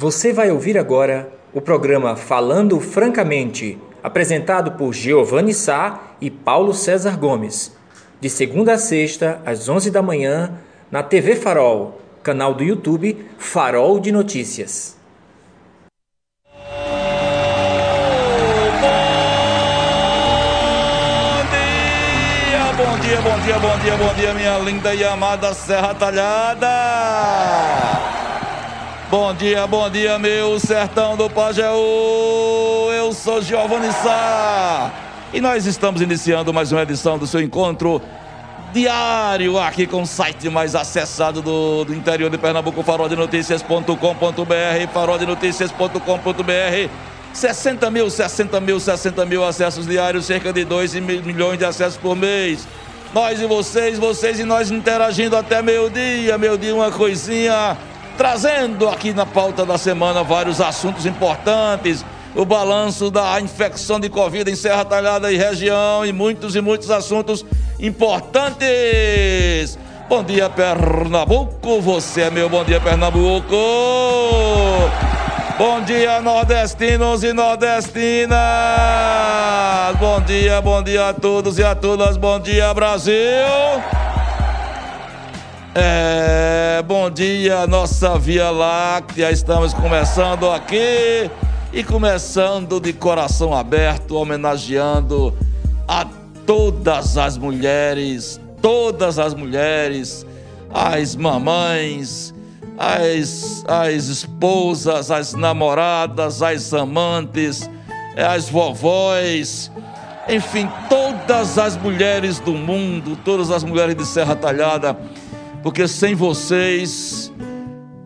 Você vai ouvir agora o programa Falando Francamente, apresentado por Giovanni Sá e Paulo César Gomes, de segunda a sexta, às 11 da manhã, na TV Farol, canal do YouTube Farol de Notícias. Bom dia, bom dia, bom dia, bom dia, minha linda e amada Serra Talhada. Bom dia, bom dia, meu sertão do Pajeú. Eu sou Giovanni Sá. E nós estamos iniciando mais uma edição do seu encontro diário aqui com o site mais acessado do, do interior de Pernambuco, farodenoticias.com.br, farodenoticias.com.br. 60 mil, 60 mil, 60 mil acessos diários, cerca de 2 milhões de acessos por mês. Nós e vocês, vocês e nós interagindo até meio-dia, meio-dia, uma coisinha trazendo aqui na pauta da semana vários assuntos importantes, o balanço da infecção de Covid em Serra Talhada e região e muitos e muitos assuntos importantes. Bom dia, Pernambuco, você é meu bom dia, Pernambuco. Bom dia, nordestinos e nordestinas. Bom dia, bom dia a todos e a todas. Bom dia, Brasil. É, bom dia, nossa Via Láctea. Estamos começando aqui e começando de coração aberto, homenageando a todas as mulheres, todas as mulheres, as mamães, as, as esposas, as namoradas, as amantes, as vovós, enfim, todas as mulheres do mundo, todas as mulheres de Serra Talhada porque sem vocês,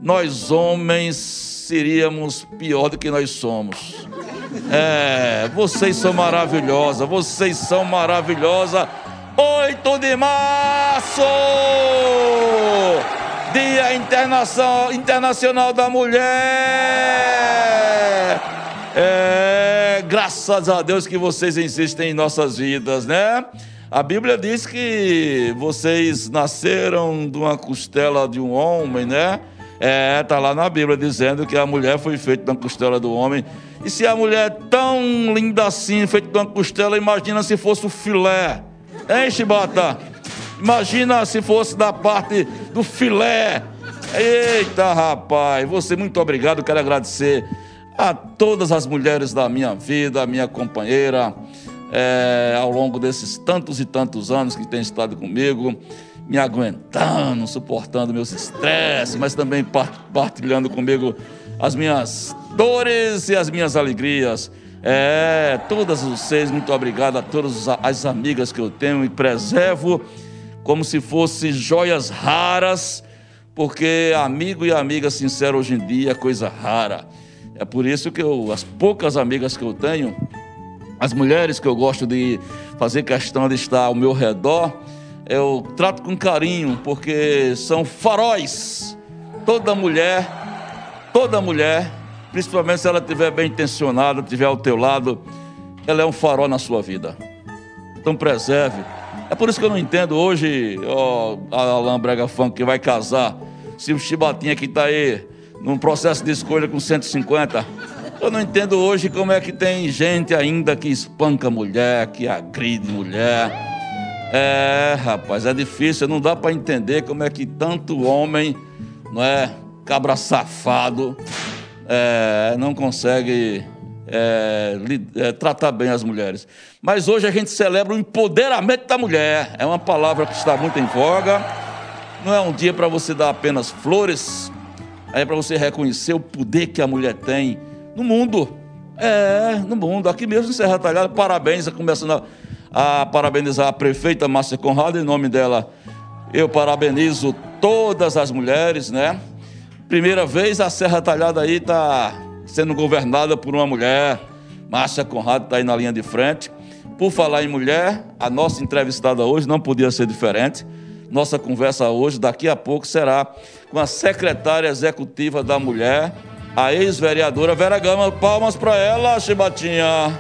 nós homens seríamos pior do que nós somos. É, vocês são maravilhosas, vocês são maravilhosas. 8 de março, Dia Internacional da Mulher. É, graças a Deus que vocês insistem em nossas vidas, né? A Bíblia diz que vocês nasceram de uma costela de um homem, né? É, tá lá na Bíblia dizendo que a mulher foi feita de uma costela do homem. E se a mulher é tão linda assim, feita de uma costela, imagina se fosse o filé. Hein, Chibata? Imagina se fosse da parte do filé. Eita, rapaz, você muito obrigado, quero agradecer a todas as mulheres da minha vida, minha companheira, é, ao longo desses tantos e tantos anos que tem estado comigo, me aguentando, suportando meus estresses, mas também partilhando comigo as minhas dores e as minhas alegrias. É, todas vocês, muito obrigado a todas as amigas que eu tenho e preservo como se fossem joias raras, porque amigo e amiga sincero hoje em dia é coisa rara. É por isso que eu, as poucas amigas que eu tenho, as mulheres que eu gosto de fazer questão de estar ao meu redor, eu trato com carinho, porque são faróis. Toda mulher, toda mulher, principalmente se ela estiver bem intencionada, estiver ao teu lado, ela é um farol na sua vida. Então preserve. É por isso que eu não entendo hoje, ó, a Alain Brega Funk que vai casar, se o Chibatinha que está aí num processo de escolha com 150 eu não entendo hoje como é que tem gente ainda que espanca mulher, que agride mulher. É, rapaz, é difícil, não dá para entender como é que tanto homem, não é, cabra safado, é, não consegue é, é, tratar bem as mulheres. Mas hoje a gente celebra o empoderamento da mulher. É uma palavra que está muito em voga. Não é um dia para você dar apenas flores, é para você reconhecer o poder que a mulher tem no mundo. É, no mundo. Aqui mesmo em Serra Talhada, parabéns, começando a, a parabenizar a prefeita Márcia Conrado, em nome dela, eu parabenizo todas as mulheres, né? Primeira vez a Serra Talhada aí está sendo governada por uma mulher. Márcia Conrado está aí na linha de frente. Por falar em mulher, a nossa entrevistada hoje não podia ser diferente. Nossa conversa hoje, daqui a pouco, será com a secretária executiva da mulher, a ex-vereadora Vera Gama. Palmas para ela, Chibatinha.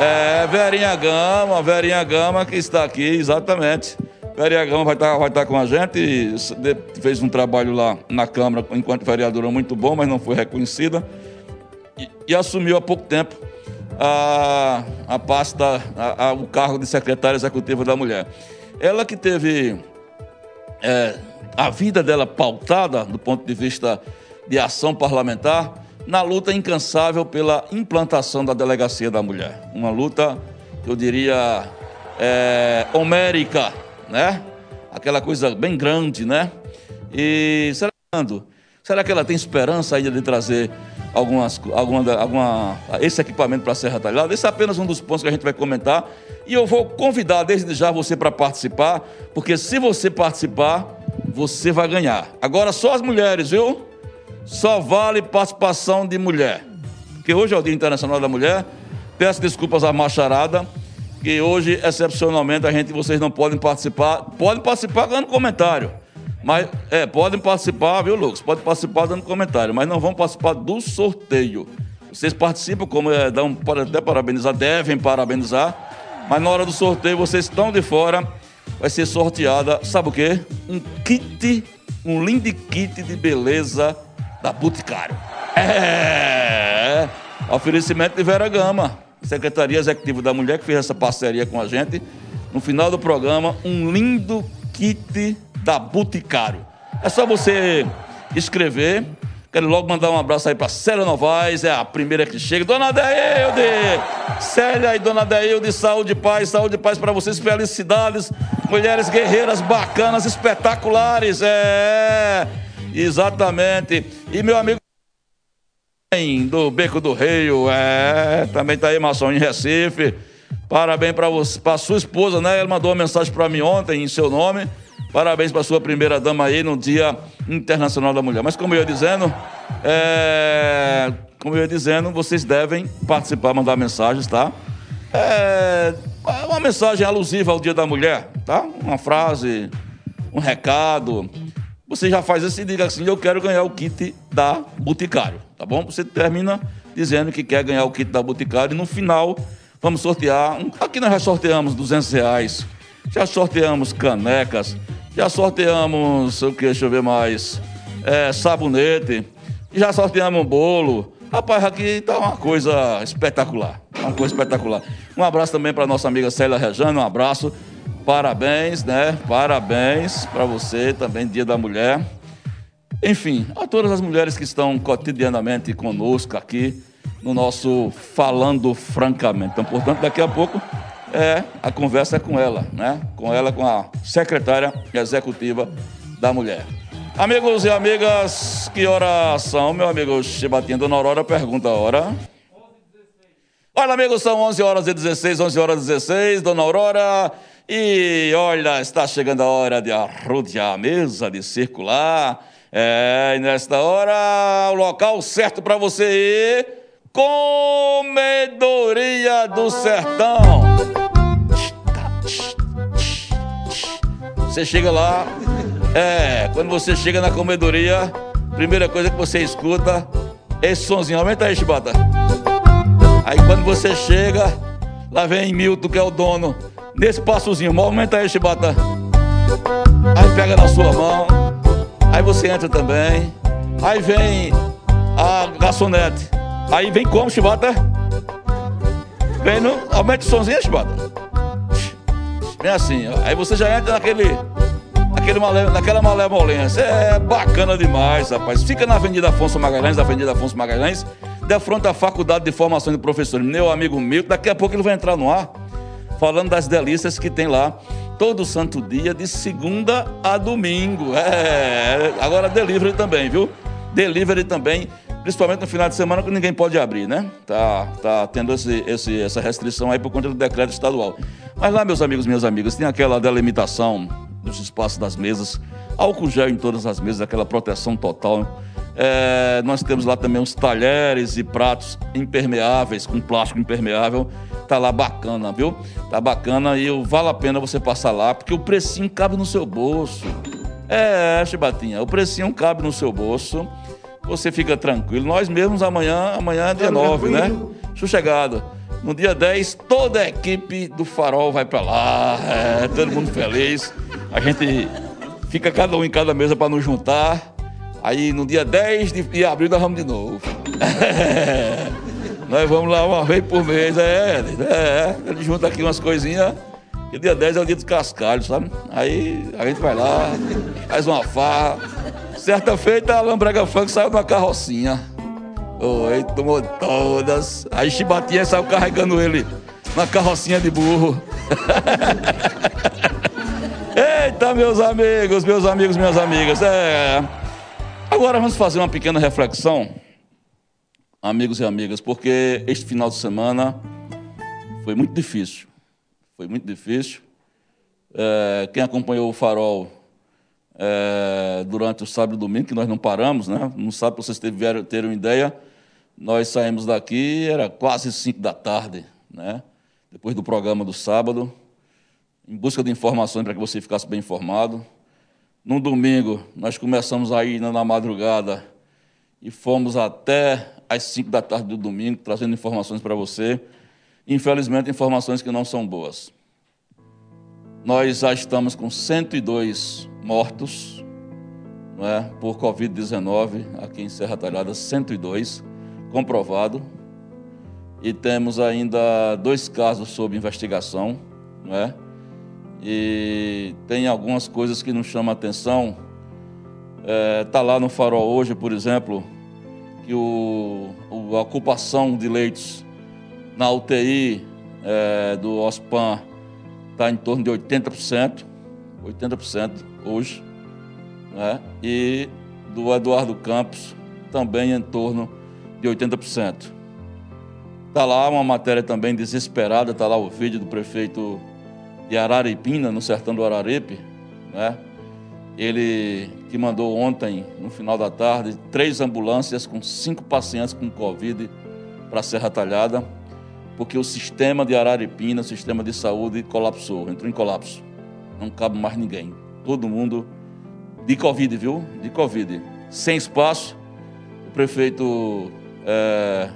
É, Verinha Gama, Verinha Gama que está aqui, exatamente. Vereagão vai estar vai tá com a gente, fez um trabalho lá na Câmara enquanto vereadora muito bom, mas não foi reconhecida. E, e assumiu há pouco tempo a, a pasta, a, a, o cargo de secretária executiva da mulher. Ela que teve é, a vida dela pautada do ponto de vista de ação parlamentar na luta incansável pela implantação da delegacia da mulher. Uma luta, eu diria, é, homérica né? Aquela coisa bem grande, né? E será, será que ela tem esperança ainda de trazer algumas, alguma, alguma, esse equipamento para a Serra Talhada? Esse é apenas um dos pontos que a gente vai comentar. E eu vou convidar desde já você para participar, porque se você participar, você vai ganhar. Agora só as mulheres, viu? Só vale participação de mulher. Porque hoje é o Dia Internacional da Mulher. Peço desculpas à macharada que hoje, excepcionalmente, a gente, vocês não podem participar. Podem participar dando comentário. Mas, é, podem participar, viu, Lucas? Podem participar dando comentário, mas não vão participar do sorteio. Vocês participam, como é, dão, até parabenizar, devem parabenizar, mas na hora do sorteio vocês estão de fora, vai ser sorteada, sabe o quê? Um kit, um lindo kit de beleza da Boticário. É! Oferecimento de Vera Gama. Secretaria Executiva da Mulher, que fez essa parceria com a gente. No final do programa, um lindo kit da Boticário. É só você escrever. Quero logo mandar um abraço aí para Célia Novaes, é a primeira que chega. Dona Deilde! Célia e Dona Deilde, saúde e paz, saúde e paz para vocês, felicidades. Mulheres guerreiras bacanas, espetaculares, é. Exatamente. E meu amigo do Beco do Rio, é, também tá aí, Maçom, em Recife. Parabéns para para sua esposa, né? Ela mandou uma mensagem para mim ontem em seu nome. Parabéns para sua primeira dama aí no Dia Internacional da Mulher. Mas como eu ia dizendo, é, como eu ia dizendo, vocês devem participar, mandar mensagens, tá? É, uma mensagem alusiva ao Dia da Mulher, tá? Uma frase, um recado. Você já faz assim, diga assim: eu quero ganhar o kit da Boticário tá bom? Você termina dizendo que quer ganhar o kit da Boticário e no final vamos sortear. Aqui nós já sorteamos 200 reais, já sorteamos canecas, já sorteamos, o que, deixa eu ver mais, é, sabonete, já sorteamos um bolo. Rapaz, aqui tá uma coisa espetacular, uma coisa espetacular. Um abraço também para nossa amiga Célia Rejane, um abraço. Parabéns, né? Parabéns para você também, Dia da Mulher. Enfim, a todas as mulheres que estão cotidianamente conosco aqui no nosso Falando Francamente. Então, portanto, daqui a pouco é, a conversa é com ela, né? Com ela, com a secretária executiva da mulher. Amigos e amigas, que horas são? Meu amigo Chibatinho, Dona Aurora pergunta a hora. Olha, amigos, são 11 horas e 16, 11 horas e 16, Dona Aurora. E olha, está chegando a hora de arrodear a mesa, de circular é, e nesta hora, o local certo para você ir: Comedoria do Sertão. Você chega lá, é, quando você chega na comedoria, primeira coisa que você escuta é esse sonzinho. Aumenta aí, Chibata. Aí quando você chega, lá vem Milton, que é o dono, nesse passozinho. Aumenta aí, Chibata. Aí pega na sua mão. Aí você entra também. Aí vem a garçonete. Aí vem como, chibata? Vem no. Aumenta o somzinho, chibata. Vem assim, ó. Aí você já entra naquele. Male, naquela malemolência. É bacana demais, rapaz. Fica na Avenida Afonso Magalhães, Avenida Afonso Magalhães, de frente à Faculdade de Formação de Professores. Meu amigo Milton, daqui a pouco ele vai entrar no ar falando das delícias que tem lá todo santo dia, de segunda a domingo. É, agora delivery também, viu? Delivery também, principalmente no final de semana que ninguém pode abrir, né? Tá, tá tendo esse, esse, essa restrição aí por conta do decreto estadual. Mas lá, meus amigos, minhas amigas, tem aquela delimitação dos espaços das mesas, álcool gel em todas as mesas, aquela proteção total. É, nós temos lá também os talheres e pratos impermeáveis, com plástico impermeável tá lá bacana, viu? Tá bacana e vale a pena você passar lá, porque o precinho cabe no seu bolso. É, Chibatinha, o precinho cabe no seu bolso. Você fica tranquilo. Nós mesmos amanhã, amanhã é dia 9, né? Sossegado. No dia 10, toda a equipe do Farol vai para lá, é, todo mundo feliz. A gente fica cada um em cada mesa para nos juntar. Aí no dia 10 de abril nós vamos de novo. nós vamos lá uma vez por mês, é, é. Ele junta aqui umas coisinhas. E dia 10 é o dia dos cascalhos, sabe? Aí a gente vai lá, faz uma farra. Certa feita, a Lambrega Funk saiu numa carrocinha. Oi, tomou todas. Aí Chibatinha saiu carregando ele na carrocinha de burro. Eita, meus amigos, meus amigos, minhas amigas. É. Agora vamos fazer uma pequena reflexão, amigos e amigas, porque este final de semana foi muito difícil. Foi muito difícil. É, quem acompanhou o farol é, durante o sábado e domingo, que nós não paramos, né? Não sabe para vocês terem, terem uma ideia. Nós saímos daqui, era quase cinco da tarde, né? Depois do programa do sábado em busca de informações para que você ficasse bem informado. No domingo, nós começamos aí na madrugada e fomos até às 5 da tarde do domingo, trazendo informações para você. Infelizmente, informações que não são boas. Nós já estamos com 102 mortos não é, por Covid-19 aqui em Serra Talhada, 102, comprovado. E temos ainda dois casos sob investigação, não é? E tem algumas coisas que nos chamam a atenção. Está é, tá lá no farol hoje, por exemplo, que o, a ocupação de leitos na UTI é, do OSPAN está em torno de 80%, 80% hoje, né? e do Eduardo Campos também em torno de 80%. Está lá uma matéria também desesperada, está lá o vídeo do prefeito de Araripina, no sertão do Araripe, né? ele que mandou ontem, no final da tarde, três ambulâncias com cinco pacientes com Covid para a Serra Talhada, porque o sistema de Araripina, o sistema de saúde, colapsou, entrou em colapso. Não cabe mais ninguém. Todo mundo de Covid, viu? De Covid. Sem espaço, o prefeito é,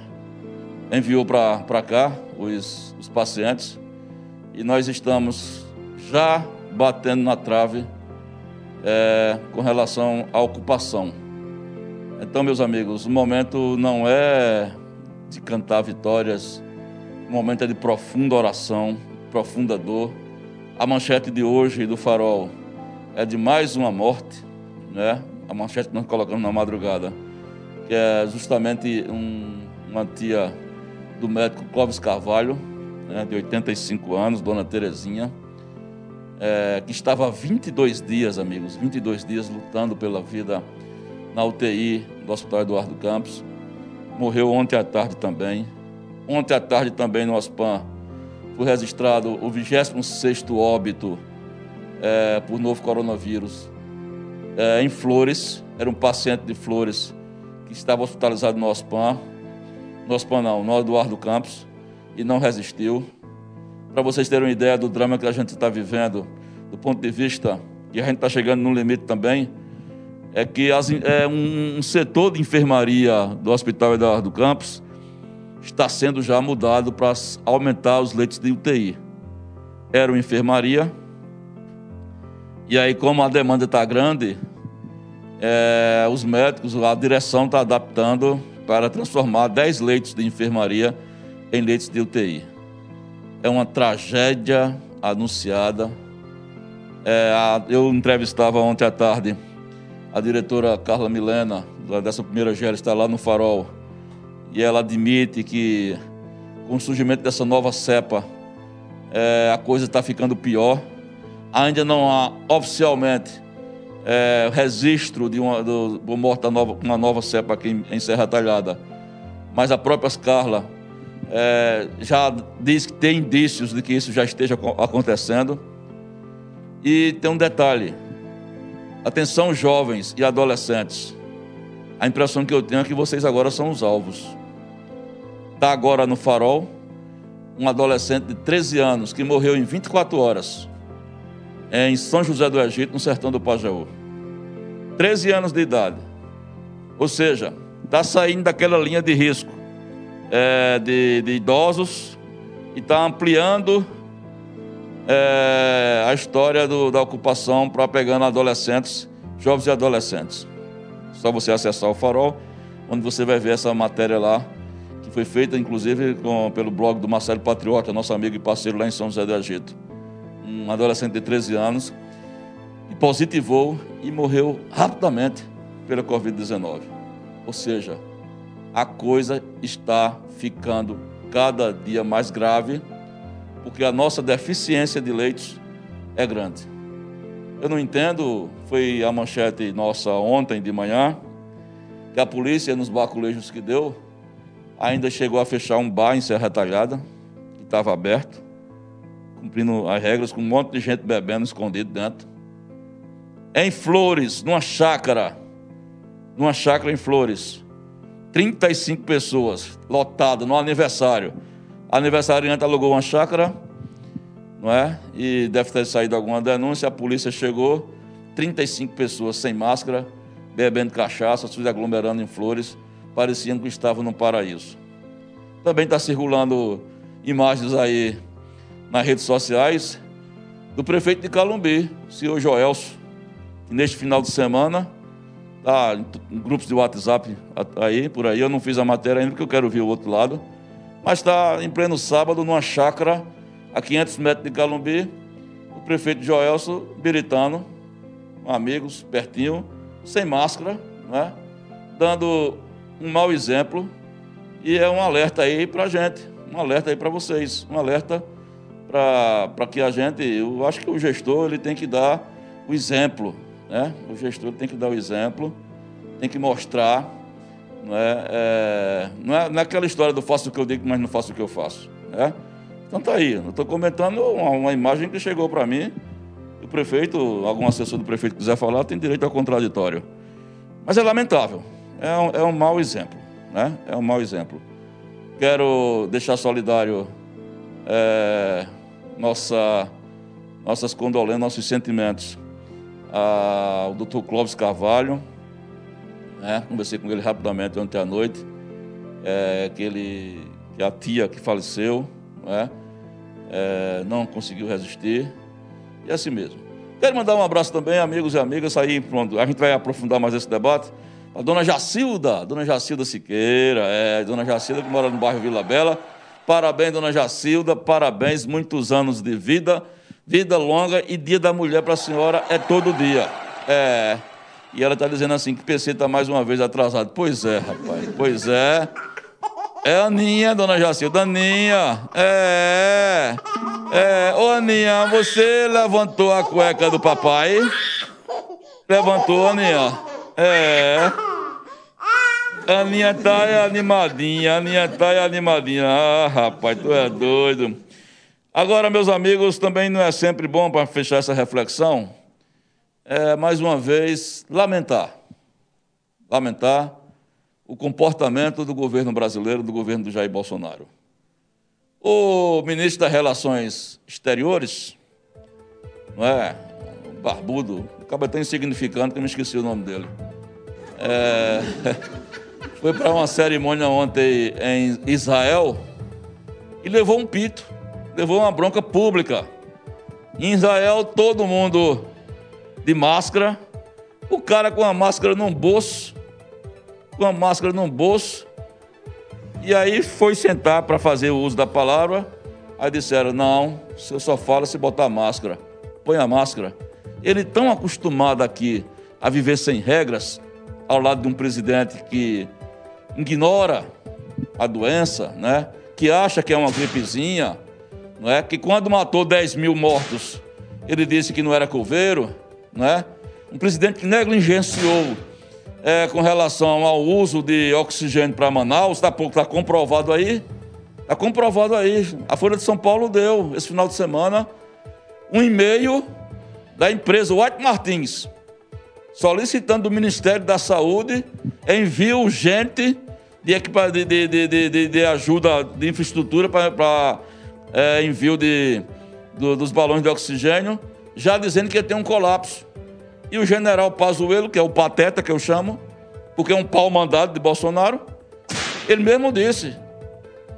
enviou para cá os, os pacientes e nós estamos já batendo na trave é, com relação à ocupação. Então, meus amigos, o momento não é de cantar vitórias, o momento é de profunda oração, profunda dor. A manchete de hoje do Farol é de mais uma morte, né? A manchete que nós colocamos na madrugada, que é justamente um, uma tia do médico Clóvis Carvalho, né, de 85 anos, dona Terezinha, é, que estava há 22 dias, amigos, 22 dias lutando pela vida na UTI do Hospital Eduardo Campos. Morreu ontem à tarde também. Ontem à tarde também no OSPAN foi registrado o 26º óbito é, por novo coronavírus é, em Flores. Era um paciente de Flores que estava hospitalizado no OSPAN. No OSPAN não, no Eduardo Campos e não resistiu. Para vocês terem uma ideia do drama que a gente está vivendo, do ponto de vista, e a gente está chegando no limite também, é que as, é um, setor de enfermaria do Hospital Eduardo Campos está sendo já mudado para aumentar os leitos de UTI. Era uma enfermaria, e aí, como a demanda está grande, é, os médicos, a direção está adaptando para transformar 10 leitos de enfermaria em leitos de UTI. É uma tragédia anunciada. É, eu entrevistava ontem à tarde a diretora Carla Milena, dessa primeira gera, está lá no Farol, e ela admite que com o surgimento dessa nova cepa, é, a coisa está ficando pior. Ainda não há oficialmente é, registro de uma, do, nova, uma nova cepa aqui em, em Serra Talhada, mas a própria Carla é, já diz que tem indícios de que isso já esteja acontecendo. E tem um detalhe: atenção, jovens e adolescentes. A impressão que eu tenho é que vocês agora são os alvos. Está agora no farol um adolescente de 13 anos que morreu em 24 horas em São José do Egito, no sertão do Pajeú. 13 anos de idade. Ou seja, está saindo daquela linha de risco é, de, de idosos e está ampliando é, a história do, da ocupação para pegando adolescentes, jovens e adolescentes. Só você acessar o farol, onde você vai ver essa matéria lá, que foi feita inclusive com, pelo blog do Marcelo Patriota, nosso amigo e parceiro lá em São José do Egito. Um adolescente de 13 anos, e positivou e morreu rapidamente pela Covid-19. Ou seja, a coisa está ficando cada dia mais grave, porque a nossa deficiência de leitos é grande. Eu não entendo, foi a manchete nossa ontem de manhã, que a polícia, nos baculejos que deu, ainda chegou a fechar um bar em Serra Talhada, que estava aberto, cumprindo as regras, com um monte de gente bebendo escondido dentro. Em Flores, numa chácara, numa chácara em Flores, 35 pessoas, lotado, no aniversário. Aniversariante alugou uma chácara, não é? E deve ter saído alguma denúncia. A polícia chegou, 35 pessoas sem máscara, bebendo cachaça, se aglomerando em flores, pareciam que estavam no paraíso. Também está circulando imagens aí nas redes sociais do prefeito de Calumbi, o senhor Joelso, que neste final de semana Tá em grupos de WhatsApp aí, por aí. Eu não fiz a matéria ainda porque eu quero ver o outro lado. Mas está em pleno sábado, numa chácara, a 500 metros de Calumbi, o prefeito Joelso Biritano, amigos, pertinho, sem máscara, né? dando um mau exemplo. E é um alerta aí para a gente, um alerta aí para vocês, um alerta para que a gente, eu acho que o gestor ele tem que dar o exemplo, né? O gestor tem que dar o exemplo, tem que mostrar. Não é, é, não é, não é aquela história do faço o que eu digo, mas não faço o que eu faço. Né? Então tá aí, eu estou comentando uma, uma, imagem que chegou para mim. O prefeito, algum assessor do prefeito quiser falar, tem direito ao contraditório. Mas é lamentável, é um, é um mau exemplo. Né? É um mau exemplo. Quero deixar solidário é, nossa, nossas condolências, nossos sentimentos ao Dr. Clóvis Carvalho, né? conversei com ele rapidamente ontem à noite, é, que, ele, que a tia que faleceu né? é, não conseguiu resistir, e é assim mesmo. Quero mandar um abraço também, amigos e amigas, aí pronto, a gente vai aprofundar mais esse debate, a dona Jacilda, dona Jacilda Siqueira, é, dona Jacilda que mora no bairro Vila Bela, parabéns, dona Jacilda, parabéns, muitos anos de vida, Vida longa e dia da mulher para a senhora é todo dia. É. E ela está dizendo assim que o PC está mais uma vez atrasado. Pois é, rapaz. Pois é. É Aninha, dona Jacilda. Aninha. É. É. Ô, Aninha, você levantou a cueca do papai? Levantou, Aninha. É. Aninha tá animadinha. Aninha tá animadinha. Ah, rapaz, tu é doido. Agora, meus amigos, também não é sempre bom para fechar essa reflexão, é, mais uma vez, lamentar. Lamentar o comportamento do governo brasileiro, do governo do Jair Bolsonaro. O ministro das Relações Exteriores, não é? O barbudo, acaba tão insignificante que eu me esqueci o nome dele. É, foi para uma cerimônia ontem em Israel e levou um pito levou uma bronca pública. Em Israel, todo mundo de máscara, o cara com a máscara no bolso, com a máscara no bolso, e aí foi sentar para fazer o uso da palavra. Aí disseram: Não, você só fala se botar máscara. Põe a máscara. Ele tão acostumado aqui a viver sem regras, ao lado de um presidente que ignora a doença, né? que acha que é uma gripezinha, não é? que quando matou 10 mil mortos, ele disse que não era coveiro, não é? um presidente que negligenciou é, com relação ao uso de oxigênio para Manaus, está tá comprovado aí, está comprovado aí. A Folha de São Paulo deu, esse final de semana, um e-mail da empresa White Martins, solicitando do Ministério da Saúde envio urgente de, de, de, de, de ajuda de infraestrutura para é, envio de, do, dos balões de oxigênio, já dizendo que ia ter um colapso. E o general Pazuello, que é o pateta que eu chamo, porque é um pau mandado de Bolsonaro, ele mesmo disse: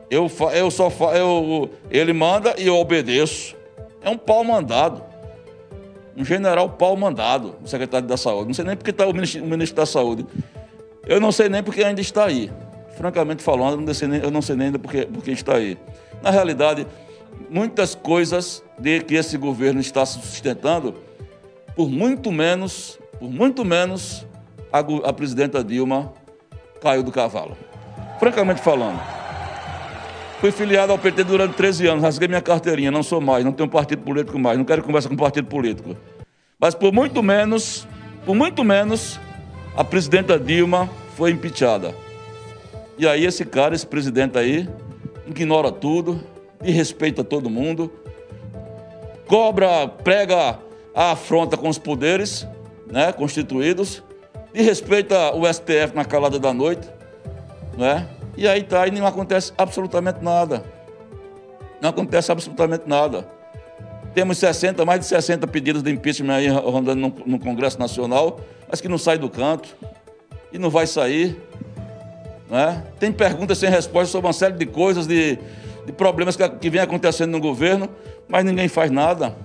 eu, eu só eu, ele manda e eu obedeço. É um pau mandado. Um general pau mandado, o secretário da Saúde. Não sei nem porque está o ministro, o ministro da Saúde. Eu não sei nem porque ainda está aí. Francamente falando, eu não sei nem, eu não sei nem ainda porque, porque está aí. Na realidade, muitas coisas de que esse governo está sustentando, por muito menos, por muito menos, a, a presidenta Dilma caiu do cavalo. Francamente falando. Fui filiado ao PT durante 13 anos, rasguei minha carteirinha, não sou mais, não tenho partido político mais, não quero conversa com partido político. Mas por muito menos, por muito menos, a presidenta Dilma foi impeachada. E aí esse cara, esse presidente aí, ignora tudo, desrespeita todo mundo, cobra, prega a afronta com os poderes né, constituídos, desrespeita o STF na calada da noite, né? E aí tá, e não acontece absolutamente nada. Não acontece absolutamente nada. Temos 60, mais de 60 pedidos de impeachment aí rondando no, no Congresso Nacional, mas que não sai do canto e não vai sair. Né? Tem perguntas sem resposta sobre uma série de coisas, de, de problemas que, que vem acontecendo no governo, mas ninguém faz nada.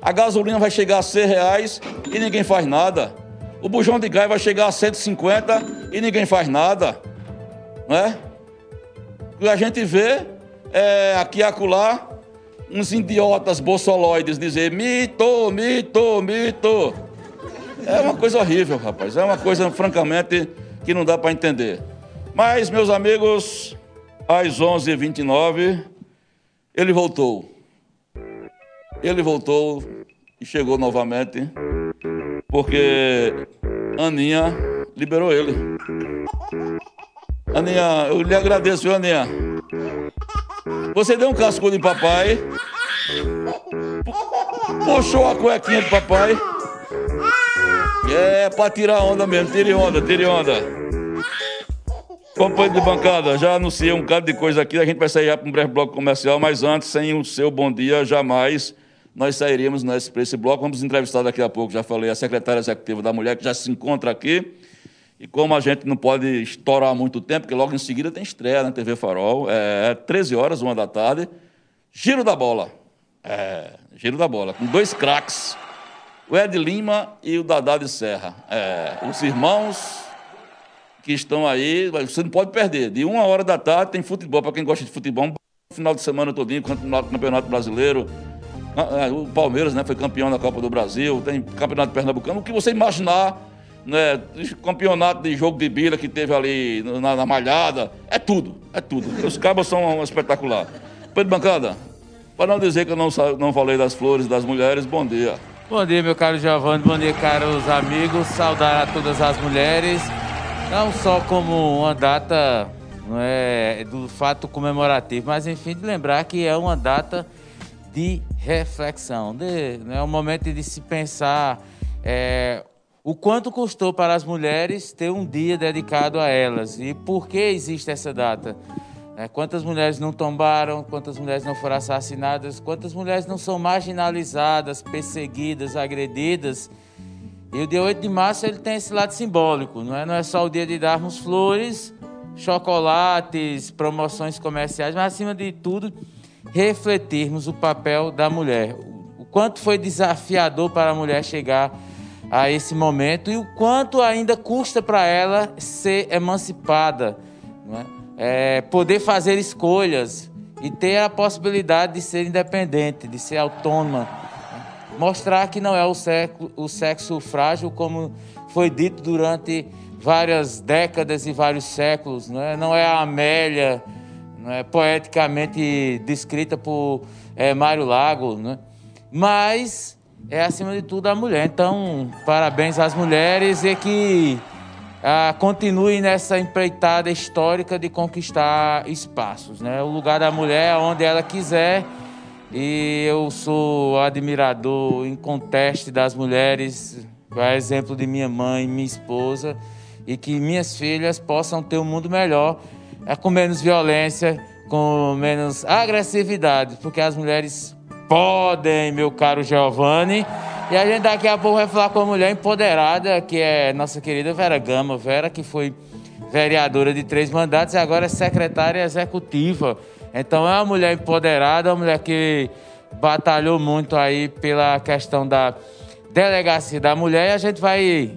A gasolina vai chegar a 100 reais e ninguém faz nada. O bujão de gás vai chegar a 150 e ninguém faz nada. Né? Que a gente vê é aqui e acolá uns idiotas bolsoloides dizer mito, mito, mito. É uma coisa horrível, rapaz. É uma coisa, francamente, que não dá para entender. Mas, meus amigos, às 11h29, ele voltou. Ele voltou e chegou novamente, porque Aninha liberou ele. Aninha, eu lhe agradeço, viu, Aninha? Você deu um cascudo em papai, puxou a cuequinha de papai. É, pra tirar onda mesmo, tire onda, tire onda. Companheiro de bancada, já anunciei um bocado de coisa aqui, a gente vai sair para um breve bloco comercial, mas antes, sem o seu bom dia, jamais nós sairíamos nesse, para esse bloco. Vamos entrevistar daqui a pouco, já falei, a secretária executiva da mulher, que já se encontra aqui. E como a gente não pode estourar muito tempo, porque logo em seguida tem estreia na TV Farol, é 13 horas, uma da tarde, giro da bola. É, giro da bola, com dois craques, o Ed Lima e o Dadá de Serra. É, os irmãos que estão aí, você não pode perder. De uma hora da tarde tem futebol, para quem gosta de futebol, um final de semana todinho, Campeonato Brasileiro, ah, é, o Palmeiras né, foi campeão da Copa do Brasil, tem Campeonato Pernambucano, o que você imaginar, né, campeonato de jogo de bilha que teve ali na, na Malhada, é tudo, é tudo. Os cabos são espetacular. Pedro Bancada, para não dizer que eu não, não falei das flores das mulheres, bom dia. Bom dia, meu caro Giovanni, bom dia, caros amigos, saudar a todas as mulheres, não só como uma data é, do fato comemorativo, mas enfim, de lembrar que é uma data de reflexão. De, é um momento de se pensar é, o quanto custou para as mulheres ter um dia dedicado a elas e por que existe essa data. É, quantas mulheres não tombaram, quantas mulheres não foram assassinadas, quantas mulheres não são marginalizadas, perseguidas, agredidas. E o dia 8 de março ele tem esse lado simbólico, não é, não é só o dia de darmos flores, chocolates, promoções comerciais, mas acima de tudo refletirmos o papel da mulher. O quanto foi desafiador para a mulher chegar a esse momento e o quanto ainda custa para ela ser emancipada, é? É, poder fazer escolhas e ter a possibilidade de ser independente, de ser autônoma. Mostrar que não é o sexo, o sexo frágil, como foi dito durante várias décadas e vários séculos. Não é, não é a Amélia é, poeticamente descrita por é, Mário Lago, né? mas é acima de tudo a mulher. Então, parabéns às mulheres e que ah, nessa empreitada histórica de conquistar espaços. Né? O lugar da mulher é onde ela quiser. E eu sou admirador inconteste das mulheres, a exemplo de minha mãe, minha esposa, e que minhas filhas possam ter um mundo melhor é com menos violência, com menos agressividade, porque as mulheres podem, meu caro Giovanni. E a gente daqui a pouco vai falar com a mulher empoderada, que é nossa querida Vera Gama. Vera, que foi vereadora de três mandatos e agora é secretária executiva. Então é uma mulher empoderada, uma mulher que batalhou muito aí pela questão da delegacia da mulher e a gente vai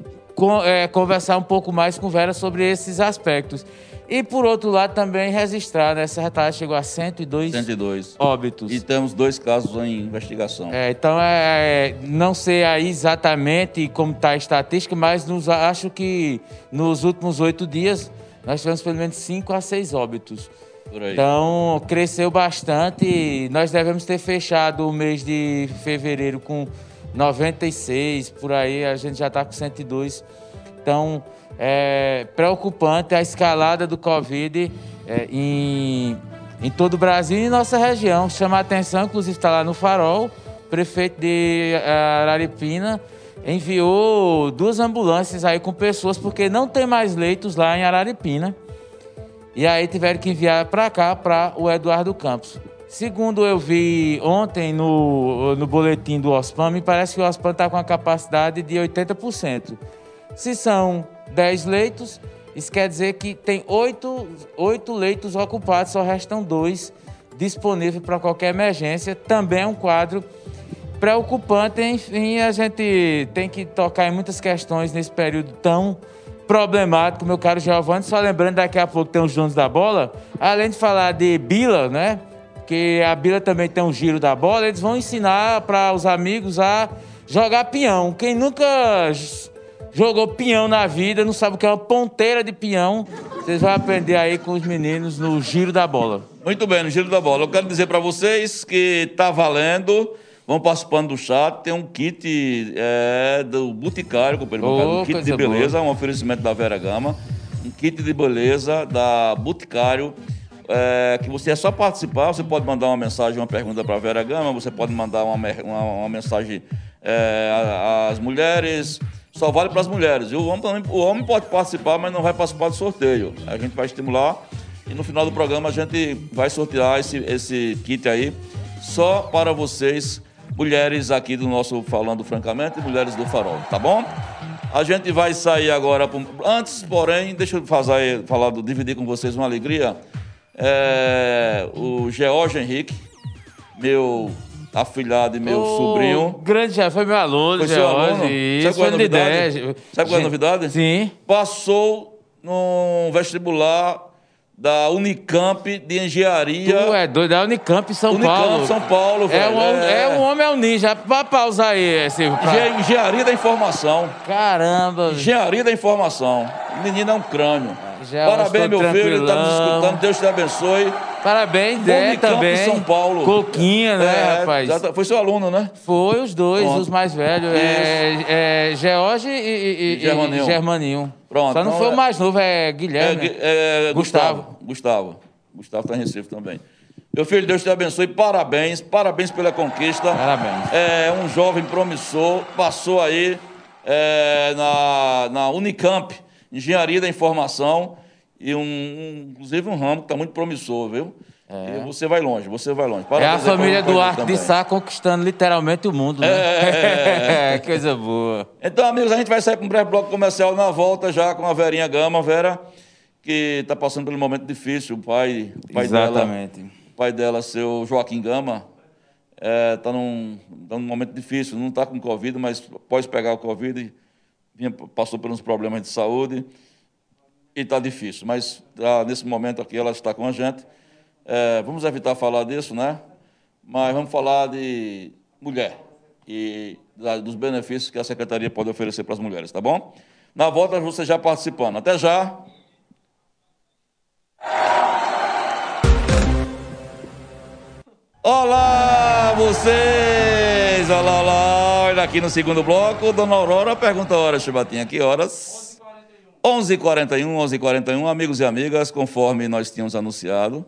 é, conversar um pouco mais com Vera sobre esses aspectos. E por outro lado também registrar, né? Essa retalha chegou a 102, 102 óbitos. E temos dois casos em investigação. É, então, é, não sei aí exatamente como está a estatística, mas nos, acho que nos últimos oito dias nós tivemos pelo menos cinco a seis óbitos. Então, cresceu bastante. Nós devemos ter fechado o mês de fevereiro com 96, por aí a gente já está com 102. Então, é preocupante a escalada do Covid é, em, em todo o Brasil e em nossa região. Chama a atenção, inclusive está lá no Farol, prefeito de é, Araripina enviou duas ambulâncias aí com pessoas, porque não tem mais leitos lá em Araripina. E aí tiveram que enviar para cá, para o Eduardo Campos. Segundo eu vi ontem no, no boletim do OSPAM, me parece que o OSPAM está com a capacidade de 80%. Se são 10 leitos, isso quer dizer que tem 8, 8 leitos ocupados, só restam dois disponíveis para qualquer emergência. Também é um quadro preocupante. Enfim, a gente tem que tocar em muitas questões nesse período tão problemático, meu caro Giovanni. Só lembrando, daqui a pouco tem os donos da bola. Além de falar de Bila, né? que a Bila também tem um giro da bola, eles vão ensinar para os amigos a jogar peão. Quem nunca jogou peão na vida, não sabe o que é uma ponteira de peão, vocês vão aprender aí com os meninos no giro da bola. Muito bem, no giro da bola. Eu quero dizer para vocês que tá valendo. Vão participando do chat. Tem um kit é, do Boticário, oh, um kit de beleza, boa. um oferecimento da Vera Gama. Um kit de beleza da Boticário é, que você é só participar, você pode mandar uma mensagem, uma pergunta para a Vera Gama, você pode mandar uma, uma, uma mensagem é, às mulheres, só vale para as mulheres. E o homem, também, o homem pode participar, mas não vai participar do sorteio. A gente vai estimular e no final do programa a gente vai sortear esse, esse kit aí só para vocês, mulheres aqui do nosso Falando Francamente e mulheres do Farol, tá bom? A gente vai sair agora. Antes, porém, deixa eu fazer, falar, dividir com vocês uma alegria é, o George Henrique, meu afilhado e meu sobrinho. Grande já foi meu aluno, foi seu aluno? Isso, Sabe qual é a novidade? Sabe qual é a novidade? Sim. Passou no vestibular da Unicamp de Engenharia. Tu é doido, da Unicamp São Unicamp, Paulo. Unicamp São Paulo, velho. É um, é... é um homem, é um ninja. Pra pausar aí esse. Pra... Engenharia da Informação. Caramba. Engenharia da Informação. O menino é um crânio. Já Parabéns, meu filho, ele tá nos escutando. Deus te abençoe. Parabéns, Dé também. São Paulo. Coquinha, né, é, rapaz? Tá, foi seu aluno, né? Foi os dois, Pronto. os mais velhos. É, é, George e, e, e Germaninho. Germaninho. Pronto. Só não então foi é, o mais novo, é Guilherme. É, é, Gustavo. Gustavo. Gustavo está em Recife também. Meu filho, Deus te abençoe. Parabéns, parabéns pela conquista. Parabéns. É um jovem promissor, passou aí é, na, na Unicamp engenharia da informação e um, um inclusive um ramo que está muito promissor, viu? É. Você vai longe, você vai longe. Parabéns é a família Duarte de Sá conquistando literalmente o mundo, né? É, é, Coisa boa. Então, amigos, a gente vai sair para um breve bloco comercial na volta já com a Verinha Gama. Vera, que está passando por um momento difícil. O pai, o pai Exatamente. dela, o pai dela, seu Joaquim Gama, está é, num, tá num momento difícil. Não está com Covid, mas pode pegar o Covid vinha, passou por uns problemas de saúde e está difícil. Mas tá, nesse momento aqui ela está com a gente. É, vamos evitar falar disso, né? Mas vamos falar de mulher e da, dos benefícios que a secretaria pode oferecer para as mulheres, tá bom? Na volta você já participando. Até já. Olá, vocês! Olá, olá! aqui no segundo bloco. Dona Aurora pergunta a hora, Chibatinha. Que horas? 11h41, 11h41. Amigos e amigas, conforme nós tínhamos anunciado,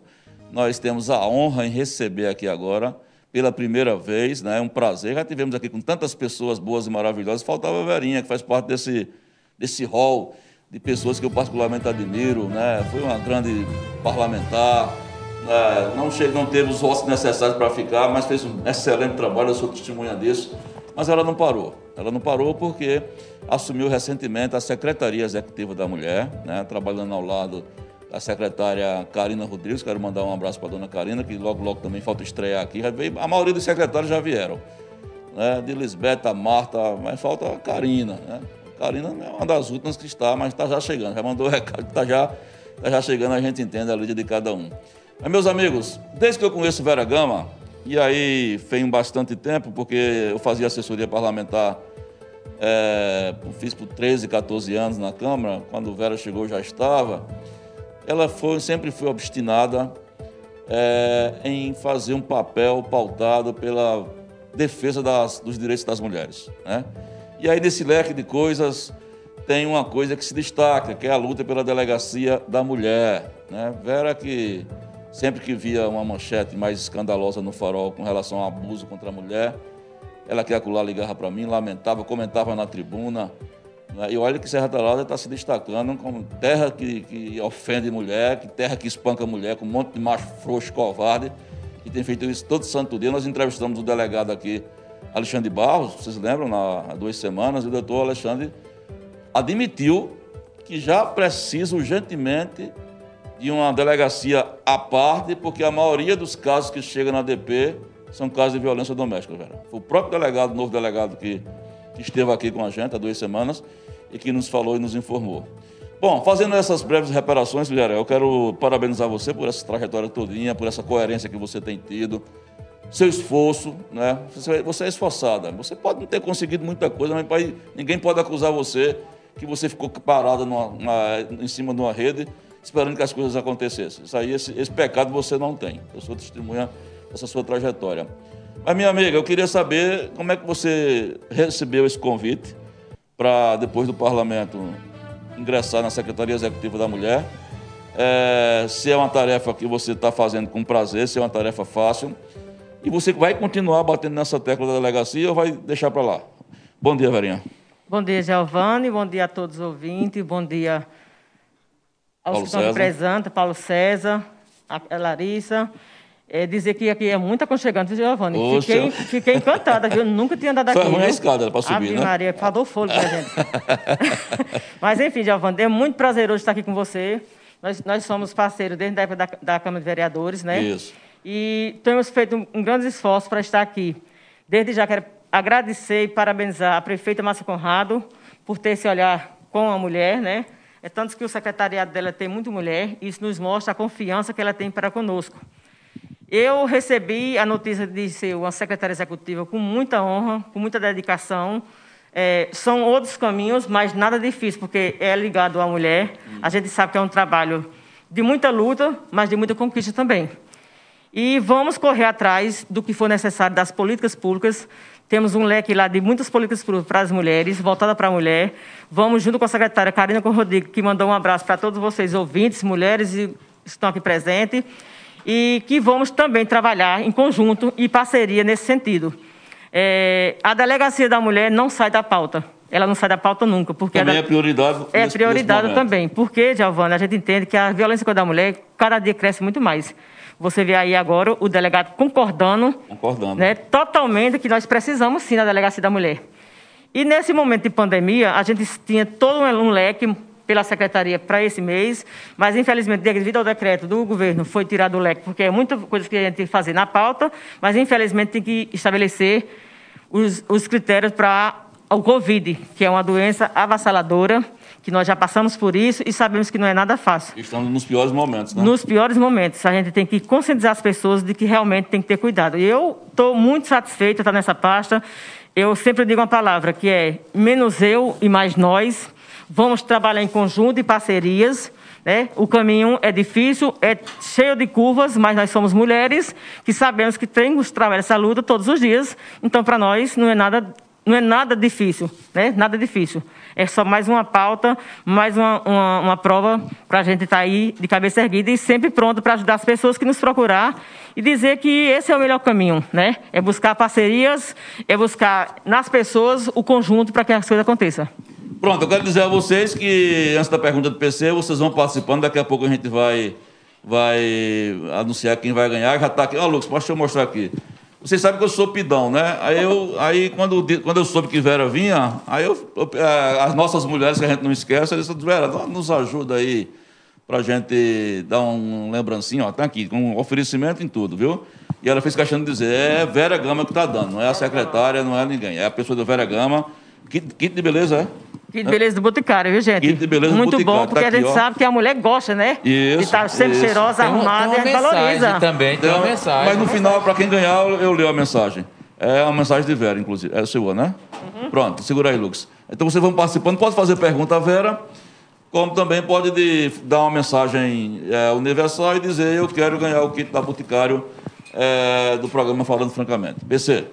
nós temos a honra em receber aqui agora, pela primeira vez, né? É um prazer. Já tivemos aqui com tantas pessoas boas e maravilhosas. Faltava a Verinha, que faz parte desse, desse hall de pessoas que eu particularmente admiro, né? Foi uma grande parlamentar, é, não, che não teve os votos necessários para ficar, mas fez um excelente trabalho, eu sou testemunha disso. Mas ela não parou. Ela não parou porque assumiu recentemente a Secretaria Executiva da Mulher, né, trabalhando ao lado da secretária Karina Rodrigues. Quero mandar um abraço para a dona Karina, que logo, logo também falta estrear aqui. a maioria dos secretários já vieram. Né? De Lisbeta, Marta, mas falta a Karina. Né? Karina é uma das últimas que está, mas está já chegando. Já mandou o recado está já, tá já chegando, a gente entende a lida de cada um. Mas, meus amigos, desde que eu conheço Vera Gama, e aí fez bastante tempo, porque eu fazia assessoria parlamentar, é, fiz por 13, 14 anos na Câmara, quando Vera chegou já estava ela foi, sempre foi obstinada é, em fazer um papel pautado pela defesa das, dos direitos das mulheres. Né? E aí, nesse leque de coisas, tem uma coisa que se destaca, que é a luta pela delegacia da mulher. Né? Vera que sempre que via uma manchete mais escandalosa no farol com relação ao abuso contra a mulher, ela que acular ligava para mim, lamentava, comentava na tribuna, né? E olha que Serra Talada está se destacando como terra que, que ofende mulher, que terra que espanca mulher, com um monte de macho frouxo, covarde, e tem feito isso todo santo dia. Nós entrevistamos o delegado aqui, Alexandre Barros, vocês lembram, há duas semanas, o doutor Alexandre admitiu que já precisa urgentemente de uma delegacia à parte, porque a maioria dos casos que chegam na DP são casos de violência doméstica, Vera. Foi o próprio delegado, o novo delegado que, que esteve aqui com a gente há duas semanas, e que nos falou e nos informou. Bom, fazendo essas breves reparações, Guilherme, eu quero parabenizar você por essa trajetória todinha, por essa coerência que você tem tido, seu esforço, né? Você é esforçada. Você pode não ter conseguido muita coisa, mas ninguém pode acusar você que você ficou parada numa, numa, em cima de uma rede esperando que as coisas acontecessem. Isso aí, esse, esse pecado você não tem. Eu sou testemunha dessa sua trajetória. Mas, minha amiga, eu queria saber como é que você recebeu esse convite para, depois do parlamento, ingressar na Secretaria Executiva da Mulher. É, se é uma tarefa que você está fazendo com prazer, se é uma tarefa fácil. E você vai continuar batendo nessa tecla da delegacia ou vai deixar para lá? Bom dia, Verinha. Bom dia, Giovanni. Bom dia a todos os ouvintes. Bom dia aos Paulo que estão presentes, Paulo César, a Larissa. É dizer que aqui é muito aconchegante, Giovanni. Fiquei, fiquei encantada, viu? Nunca tinha andado aqui. Foi ruim a escada para subir, Ave né? Maria, falou fôlego pra gente. Mas, enfim, Giovanni, é muito prazeroso estar aqui com você. Nós, nós somos parceiros desde a época da, da Câmara de Vereadores, né? Isso. E temos feito um, um grande esforço para estar aqui. Desde já quero agradecer e parabenizar a prefeita Márcia Conrado por ter esse olhar com a mulher, né? É tanto que o secretariado dela tem muito mulher, e isso nos mostra a confiança que ela tem para conosco. Eu recebi a notícia de ser uma secretária executiva com muita honra, com muita dedicação. É, são outros caminhos, mas nada difícil, porque é ligado à mulher. A gente sabe que é um trabalho de muita luta, mas de muita conquista também. E vamos correr atrás do que for necessário das políticas públicas. Temos um leque lá de muitas políticas para as mulheres, voltada para a mulher. Vamos, junto com a secretária Karina Rodrigues, que mandou um abraço para todos vocês, ouvintes, mulheres que estão aqui presentes e que vamos também trabalhar em conjunto e parceria nesse sentido. É, a delegacia da mulher não sai da pauta. Ela não sai da pauta nunca. Porque também é prioridade. É nesse, prioridade nesse também. Porque, Giovana, a gente entende que a violência contra a mulher cada dia cresce muito mais. Você vê aí agora o delegado concordando. Concordando. Né, totalmente que nós precisamos sim da delegacia da mulher. E nesse momento de pandemia, a gente tinha todo um leque pela secretaria para esse mês, mas infelizmente, devido ao decreto do governo, foi tirado o leque, porque é muita coisa que a gente tem que fazer na pauta, mas infelizmente tem que estabelecer os, os critérios para o Covid, que é uma doença avassaladora, que nós já passamos por isso e sabemos que não é nada fácil. Estamos nos piores momentos, né? Nos piores momentos. A gente tem que conscientizar as pessoas de que realmente tem que ter cuidado. E eu estou muito satisfeita estar nessa pasta. Eu sempre digo uma palavra que é menos eu e mais nós. Vamos trabalhar em conjunto e parcerias. Né? O caminho é difícil, é cheio de curvas, mas nós somos mulheres que sabemos que temos que trabalhar essa luta todos os dias. Então, para nós, não é nada, não é nada difícil, né? Nada difícil. É só mais uma pauta, mais uma, uma, uma prova para a gente estar tá aí de cabeça erguida e sempre pronto para ajudar as pessoas que nos procurar e dizer que esse é o melhor caminho, né? É buscar parcerias, é buscar nas pessoas o conjunto para que as coisas aconteçam. Pronto, eu quero dizer a vocês que, antes da pergunta do PC, vocês vão participando. Daqui a pouco a gente vai, vai anunciar quem vai ganhar. Já está aqui. Ó, oh, Lucas, deixa eu mostrar aqui. Vocês sabem que eu sou pidão, né? Aí, eu, aí quando, quando eu soube que Vera vinha, aí eu, é, as nossas mulheres, que a gente não esquece, eles disseram, Vera, nos ajuda aí para a gente dar um lembrancinho, ó, tá aqui, com um oferecimento em tudo, viu? E ela fez questão de dizer, é Vera Gama que está dando, não é a secretária, não é ninguém, é a pessoa do Vera Gama. Kit, kit de beleza, é? Kit de beleza do Boticário, viu, gente? Kit de beleza do Muito Boticário, bom, porque tá a gente aqui, ó. sabe que a mulher gosta, né? Isso, De estar sempre isso. cheirosa, Tem, um- arrumada, tem e valoriza. também, tem uma Então, mensagem. Mas no final, para quem ganhar, eu, eu leio a mensagem. É uma mensagem de Vera, inclusive. É a sua, né? Uhum. Pronto, segura aí, Lucas. Então vocês vão participando. Pode fazer pergunta à Vera, como também pode de- dar uma mensagem é, universal e dizer eu quero ganhar o kit da Boticário é, do programa Falando Francamente. BC.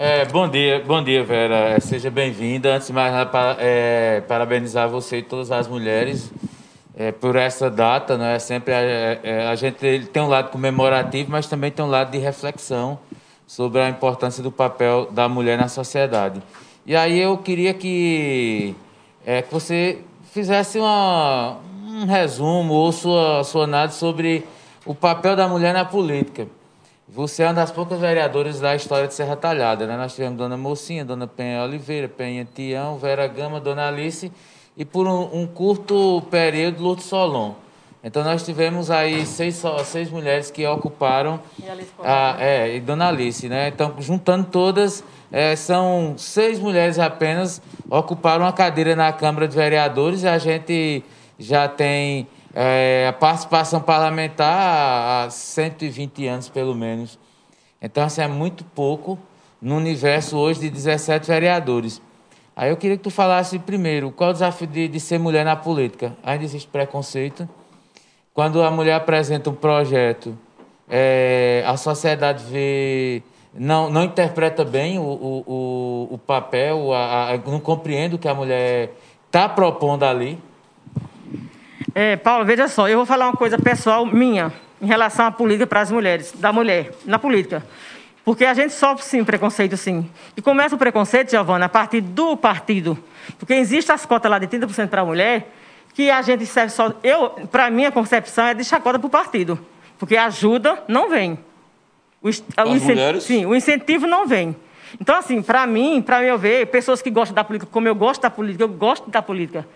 É, bom dia, bom dia, Vera. É, Seja bem-vinda. Antes de mais nada, é, parabenizar você e todas as mulheres é, por essa data. Né? Sempre a, é, a gente tem um lado comemorativo, mas também tem um lado de reflexão sobre a importância do papel da mulher na sociedade. E aí eu queria que, é, que você fizesse uma, um resumo ou sua, sua análise sobre o papel da mulher na política. Você é uma das poucas vereadoras da história de Serra Talhada, né? Nós tivemos Dona Mocinha, Dona Penha Oliveira, Penha Tião, Vera Gama, Dona Alice e por um, um curto período Lourdes Solon. Então nós tivemos aí seis, seis mulheres que ocuparam E Alice a, é, e Dona Alice, né? Então juntando todas, é, são seis mulheres apenas ocuparam a cadeira na Câmara de Vereadores e a gente já tem é, a participação parlamentar há 120 anos, pelo menos. Então, assim, é muito pouco no universo hoje de 17 vereadores. Aí eu queria que tu falasse primeiro, qual é o desafio de, de ser mulher na política? Ainda existe preconceito? Quando a mulher apresenta um projeto, é, a sociedade vê, não, não interpreta bem o, o, o, papel, a, a- não compreende o que a mulher está propondo ali. É, Paulo, veja só, eu vou falar uma coisa pessoal minha em relação à política para as mulheres, da mulher, na política. Porque a gente sofre sim preconceito, sim. E começa o preconceito, Giovana, a partir do partido. Porque existe as cotas lá de 30% para a mulher, que a gente serve só. Eu, para mim, a concepção é de chacota para o partido. Porque ajuda não vem. O, o incen- mulheres? Sim, o incentivo não vem. Então, assim, para mim, para eu ver, pessoas que gostam da política, como eu gosto da política, eu gosto da política.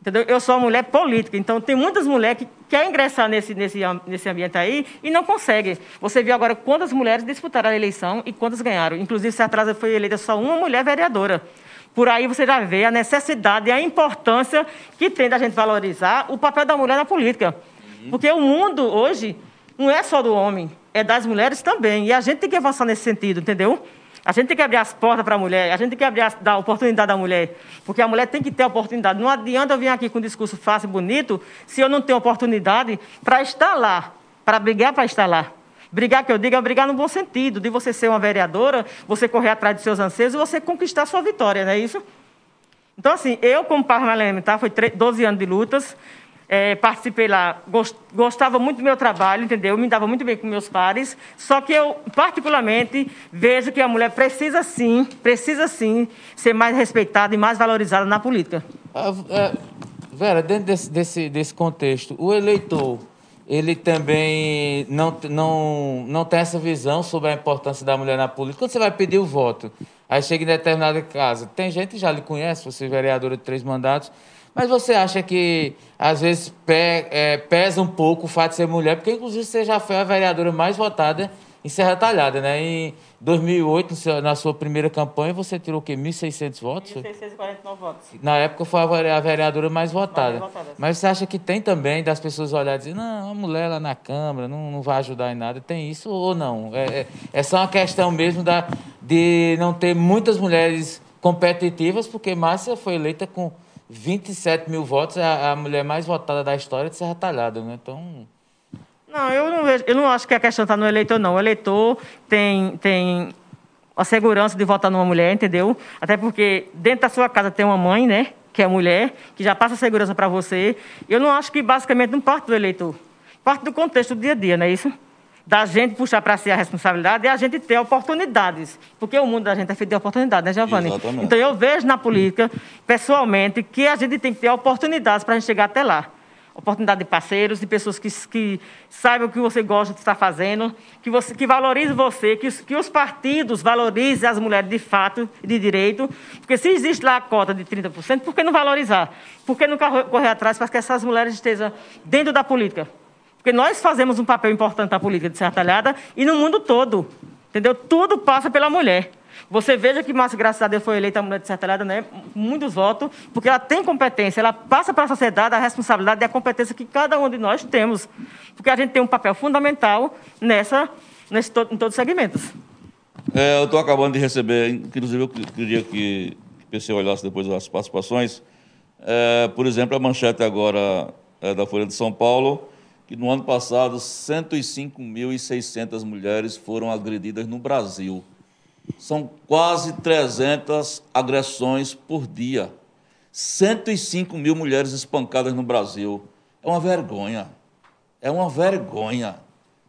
Entendeu? Eu sou uma mulher política, então tem muitas mulheres que querem ingressar nesse, nesse, nesse ambiente aí e não conseguem. Você viu agora quantas mulheres disputaram a eleição e quantas ganharam. Inclusive, se atrás foi eleita só uma mulher vereadora. Por aí você já vê a necessidade e a importância que tem da gente valorizar o papel da mulher na política. Porque o mundo hoje não é só do homem, é das mulheres também. E a gente tem que avançar nesse sentido, entendeu? A gente tem que abrir as portas para a mulher, a gente tem que abrir dar oportunidade à mulher, porque a mulher tem que ter oportunidade. Não adianta eu vir aqui com um discurso fácil e bonito se eu não tenho oportunidade para estar lá, para brigar para estar lá. Brigar, que eu digo, é brigar no bom sentido, de você ser uma vereadora, você correr atrás dos seus anseios e você conquistar a sua vitória, não é isso? Então, assim, eu, como parlamentar, foi tre- 12 anos de lutas, eh, participei lá, gos- gostava muito do meu trabalho, entendeu? Me dava muito bem com meus pares, só que eu, particularmente, vejo que a mulher precisa sim, precisa sim, ser mais respeitada e mais valorizada na política. Ah, é, Vera, dentro desse, desse, desse contexto, o eleitor, ele também não, não, não tem essa visão sobre a importância da mulher na política. Quando você vai pedir o voto, aí chega em determinada casa, tem gente que já lhe conhece, você é vereadora de três mandatos, mas você acha que, às vezes, pe- é, pesa um pouco o fato de ser mulher, porque, inclusive, você já foi a vereadora mais votada em Serra Talhada, né? Em 2008, no seu- na sua primeira campanha, você tirou o quê? 1.600 votos? foi? 649 votos. Na época foi a vereadora mais votada. Mais votada. Mas você acha que tem também das pessoas olharem e dizer, não, a mulher lá na Câmara não, não vai ajudar em nada. Tem isso ou não? É, é, é só uma questão mesmo da, de não ter muitas mulheres competitivas, porque Márcia foi eleita com 27 mil votos, é a, a mulher mais votada da história de Serra Talhada. Né? Então, Não, eu não, vejo, eu não acho que a questão está no eleitor, não. O eleitor tem, tem a segurança de votar numa mulher, entendeu? Até porque dentro da sua casa tem uma mãe, né? Que é mulher, que já passa segurança para você. Eu não acho que basicamente não parte do eleitor. Parte do contexto do dia a dia, não é isso? Da gente puxar para si a responsabilidade e a gente ter oportunidades. Porque o mundo da gente é feito de oportunidades, né, Giovanni? Exatamente. Então eu vejo na política, pessoalmente, que a gente tem que ter oportunidades para a gente chegar até lá. oportunidade de parceiros, de pessoas que, que saibam o que você gosta de estar fazendo, que, você, que valorize você, que os, que os partidos valorizem as mulheres de fato e de direito, porque se existe lá a cota de 30%, por que não valorizar? Por que não correr atrás para que essas mulheres estejam dentro da política? Porque nós fazemos um papel importante na política de Serra Talhada e no mundo todo, entendeu? Tudo passa pela mulher. Você veja que Márcia, graças a Deus, foi eleita a mulher de Sertalhada, né? Muitos votos, porque ela tem competência, ela passa para a sociedade a responsabilidade e a competência que cada um de nós temos. Porque a gente tem um papel fundamental nessa, nesse, em todos os segmentos. É, eu estou acabando de receber, inclusive eu queria que o PC olhasse depois as participações. É, por exemplo, a manchete agora é da Folha de São Paulo, que no ano passado 105.600 mulheres foram agredidas no Brasil. São quase 300 agressões por dia. 105 mil mulheres espancadas no Brasil. É uma vergonha. É uma vergonha.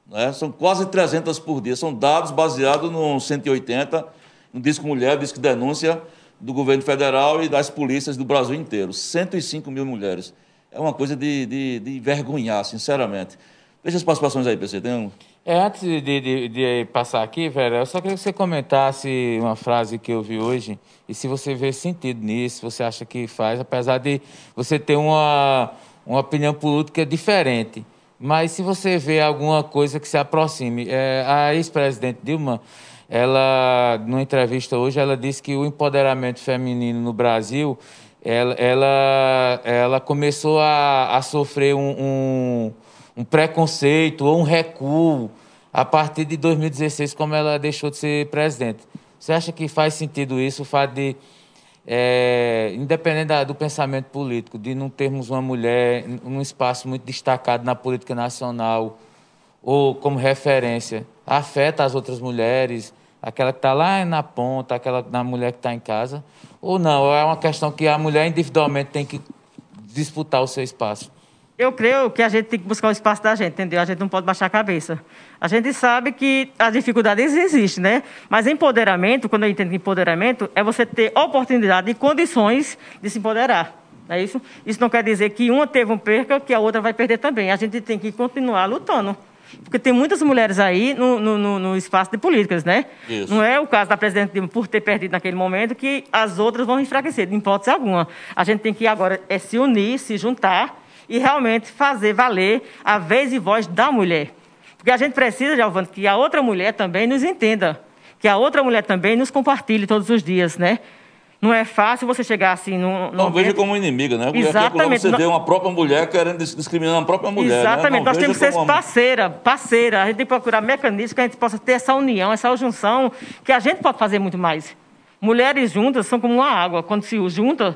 Né? São quase 300 por dia. São dados baseados no 180, no Disco Mulher, Disco Denúncia do governo federal e das polícias do Brasil inteiro. 105 mil mulheres. É uma coisa de, de, de vergonhar, sinceramente. Veja as participações aí, PC. Tem um... É, antes de, de, de, passar aqui, velho, eu só queria que você comentasse uma frase que eu vi hoje e se você vê sentido nisso, se você acha que faz, apesar de você ter uma, uma opinião política diferente. Mas se você vê alguma coisa que se aproxime. É, a ex-presidente Dilma, ela, numa entrevista hoje, ela disse que o empoderamento feminino no Brasil, ela, ela, ela começou a, a sofrer um, um um preconceito ou um recuo a partir de 2016, como ela deixou de ser presidente. Você acha que faz sentido isso, o fato de, é, independente do pensamento político, de não termos uma mulher num espaço muito destacado na política nacional ou como referência, afeta as outras mulheres, aquela que está lá na ponta, aquela na mulher que está em casa, ou não? É uma questão que a mulher individualmente tem que disputar o seu espaço. Eu creio que a gente tem que buscar o espaço da gente, entendeu? A gente não pode baixar a cabeça. A gente sabe que as dificuldades existem, né? Mas empoderamento, quando eu entendo empoderamento, é você ter oportunidade e condições de se empoderar. É isso? Isso não quer dizer que uma teve um perca, que a outra vai perder também. A gente tem que continuar lutando. Porque tem muitas mulheres aí no, no, no espaço de políticas, né? Isso. Não é o caso da presidente Dilma por ter perdido naquele momento que as outras vão enfraquecer, de hipótese alguma. A gente tem que agora é se unir, se juntar e realmente fazer valer a vez e voz da mulher. Porque a gente precisa, Giovanni, que a outra mulher também nos entenda, que a outra mulher também nos compartilhe todos os dias, né? Não é fácil você chegar assim no. Não veja como inimiga, né? Exatamente. Você vê uma própria mulher querendo discriminar a própria mulher. Né? Exatamente. Né? Nós temos que ser uma... parceira, parceira. A gente tem que procurar mecanismos que a gente possa ter essa união, essa junção, que a gente pode fazer muito mais. Mulheres juntas são como uma água. Quando se junta,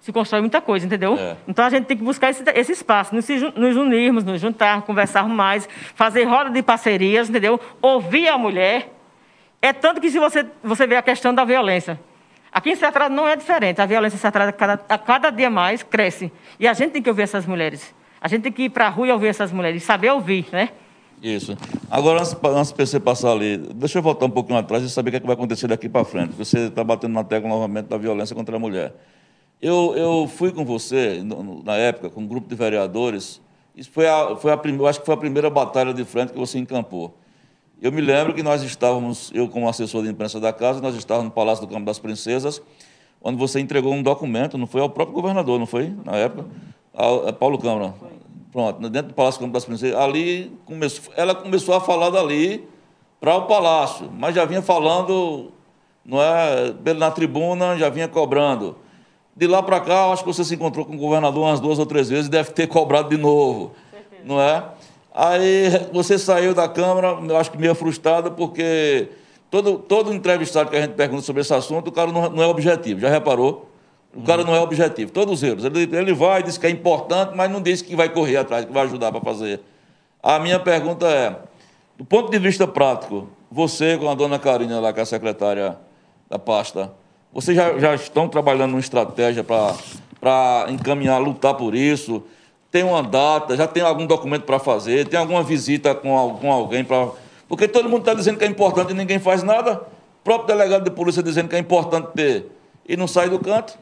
se constrói muita coisa, entendeu? É. Então a gente tem que buscar esse, esse espaço, nos, nos, unirmos, nos juntar, conversarmos mais, fazer roda de parcerias, entendeu? Ouvir a mulher. É tanto que se você, você vê a questão da violência. Aqui em Serra não é diferente. A violência em cada, a cada dia mais cresce. E a gente tem que ouvir essas mulheres. A gente tem que ir para a rua e ouvir essas mulheres, saber ouvir, né? Isso. Agora, antes, antes de você passar ali, deixa eu voltar um pouquinho atrás e saber o que, é que vai acontecer daqui para frente. Você está batendo na tecla novamente da violência contra a mulher. Eu, eu fui com você, na época, com um grupo de vereadores. Isso foi a, foi a eu acho que foi a primeira batalha de frente que você encampou. Eu me lembro que nós estávamos, eu como assessor de imprensa da casa, nós estávamos no Palácio do Campo das Princesas, onde você entregou um documento, não foi ao próprio governador, não foi, na época? A, a Paulo Câmara. Pronto, dentro do Palácio do Campo das Princesas. Ali, começou, ela começou a falar dali para o Palácio, mas já vinha falando, não é, na tribuna, já vinha cobrando. De lá para cá, acho que você se encontrou com o governador umas duas ou três vezes e deve ter cobrado de novo. Não é? Aí você saiu da Câmara, eu acho que meio frustrado, porque todo, todo entrevistado que a gente pergunta sobre esse assunto, o cara não, não é objetivo. Já reparou? O cara não é objetivo. Todos eles. Ele, ele vai, diz que é importante, mas não diz que vai correr atrás, que vai ajudar para fazer. A minha pergunta é, do ponto de vista prático, você com a dona Karina lá, que é a secretária da pasta, vocês já, já estão trabalhando uma estratégia para encaminhar, lutar por isso? Tem uma data, já tem algum documento para fazer? Tem alguma visita com, com alguém para. Porque todo mundo está dizendo que é importante e ninguém faz nada. O próprio delegado de polícia dizendo que é importante ter e não sai do canto.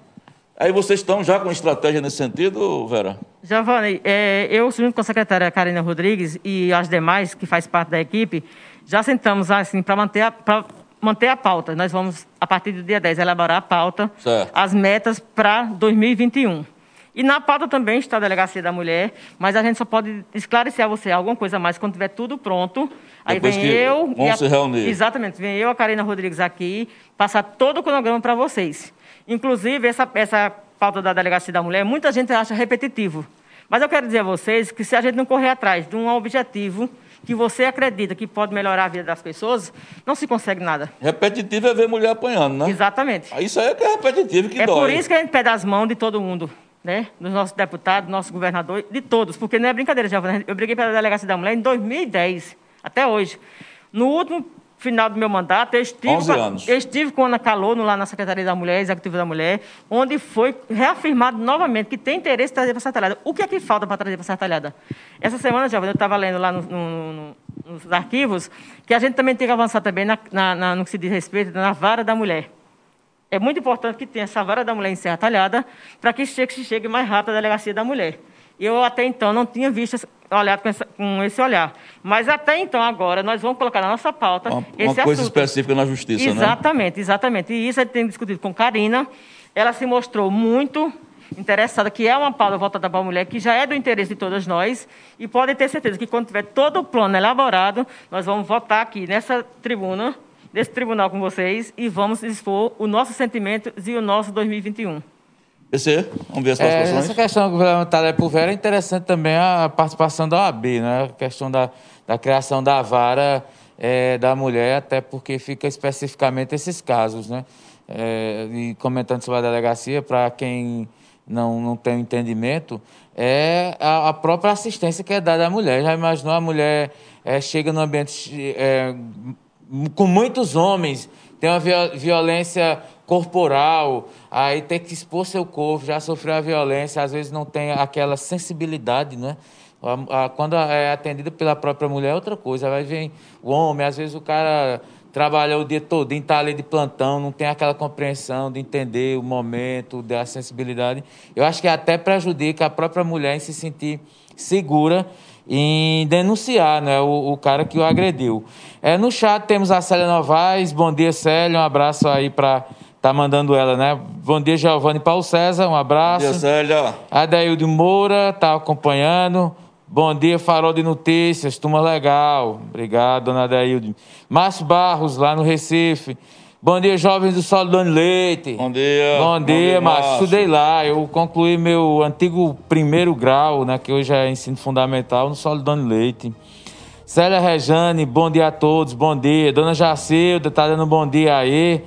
Aí vocês estão já com estratégia nesse sentido, Vera? Giovanni, é, eu, junto com a secretária Karina Rodrigues e as demais que faz parte da equipe, já sentamos assim para manter, a, manter a pauta. Nós vamos, a partir do dia 10, elaborar a pauta, certo. as metas para 2021. E na pauta também está a Delegacia da Mulher, mas a gente só pode esclarecer a você alguma coisa mais quando tiver tudo pronto. Aí Depois vem eu. Vamos a, se reunir. Exatamente, vem eu, a Karina Rodrigues aqui, passar todo o cronograma para vocês. Inclusive, essa, essa pauta da Delegacia da Mulher, muita gente acha repetitivo. Mas eu quero dizer a vocês que se a gente não correr atrás de um objetivo que você acredita que pode melhorar a vida das pessoas, não se consegue nada. Repetitivo é ver mulher apanhando, né? Exatamente. Isso aí é que é repetitivo que é dói. É por isso que a gente pede as mãos de todo mundo né, dos nossos deputados, do nosso governador, de todos, porque não é brincadeira, já eu briguei pela delegacia da mulher em 2010, até hoje. No último final do meu mandato, eu estive, 11 anos. eu estive com a Ana Calono lá na Secretaria da Mulher, Executiva da Mulher, onde foi reafirmado novamente que tem interesse em trazer para Sertalhada. O que é que falta para trazer para Sertalhada? Essa semana, já eu estava lendo lá no, no, no, nos arquivos que a gente também tem que avançar também na, na, na, no que se diz respeito na vara da mulher é muito importante que tenha essa vara da mulher em Serra Talhada para que chegue, chegue mais rápido à delegacia da mulher. Eu até então não tinha visto olhado com, essa, com, esse olhar. Mas até então, agora, nós vamos colocar na nossa pauta uma, esse uma coisa assunto. específica na justiça, exatamente, né? Exatamente, exatamente. E isso a gente tem discutido com Karina. Ela se mostrou muito interessada, que é uma pauta voltada para a mulher, que já é do interesse de todas nós, e podem ter certeza que quando tiver todo o plano elaborado, nós vamos votar aqui nessa tribuna desse tribunal com vocês e vamos expor o nosso sentimento e o nosso 2021. PC, vamos ver as participações. É, essa questão governamental por Vera é interessante também a participação da OAB, né? a questão da, da criação da vara é, da mulher, até porque fica especificamente esses casos. Né? É, e comentando sobre a delegacia, para quem não, não tem entendimento, é a, a, própria assistência que é dada à mulher. Já imaginou a mulher é, chega no ambiente é, com muitos homens, tem uma violência corporal, aí tem que expor seu corpo, já sofreu a violência, às vezes não tem aquela sensibilidade, né? Quando é atendida pela própria mulher é outra coisa, vai vir o homem, às vezes o cara trabalha o dia todo, está ali de plantão, não tem aquela compreensão de entender o momento, da sensibilidade. Eu acho que até prejudica a própria mulher em se sentir segura em denunciar né, o, o cara que o agrediu. É, no chat temos a Célia Novaes. Bom dia, Célia. Um abraço aí para tá mandando ela, né? Bom dia, Giovanni Paulo César. Um abraço. Bom dia, Célia. Adaildo Moura tá acompanhando. Bom dia, Farol de Notícias. Turma legal. Obrigado, dona Adaildo. Márcio Barros, lá no Recife. Bom dia, jovens do Solidone Leite. Bom dia. Bom dia, dia Márcio. Estudei lá. Eu concluí meu antigo primeiro grau, né, que hoje é ensino fundamental, no Solidone Leite. Célia Rejane, bom dia a todos, bom dia. Dona Jacilda, tá dando um bom dia aí.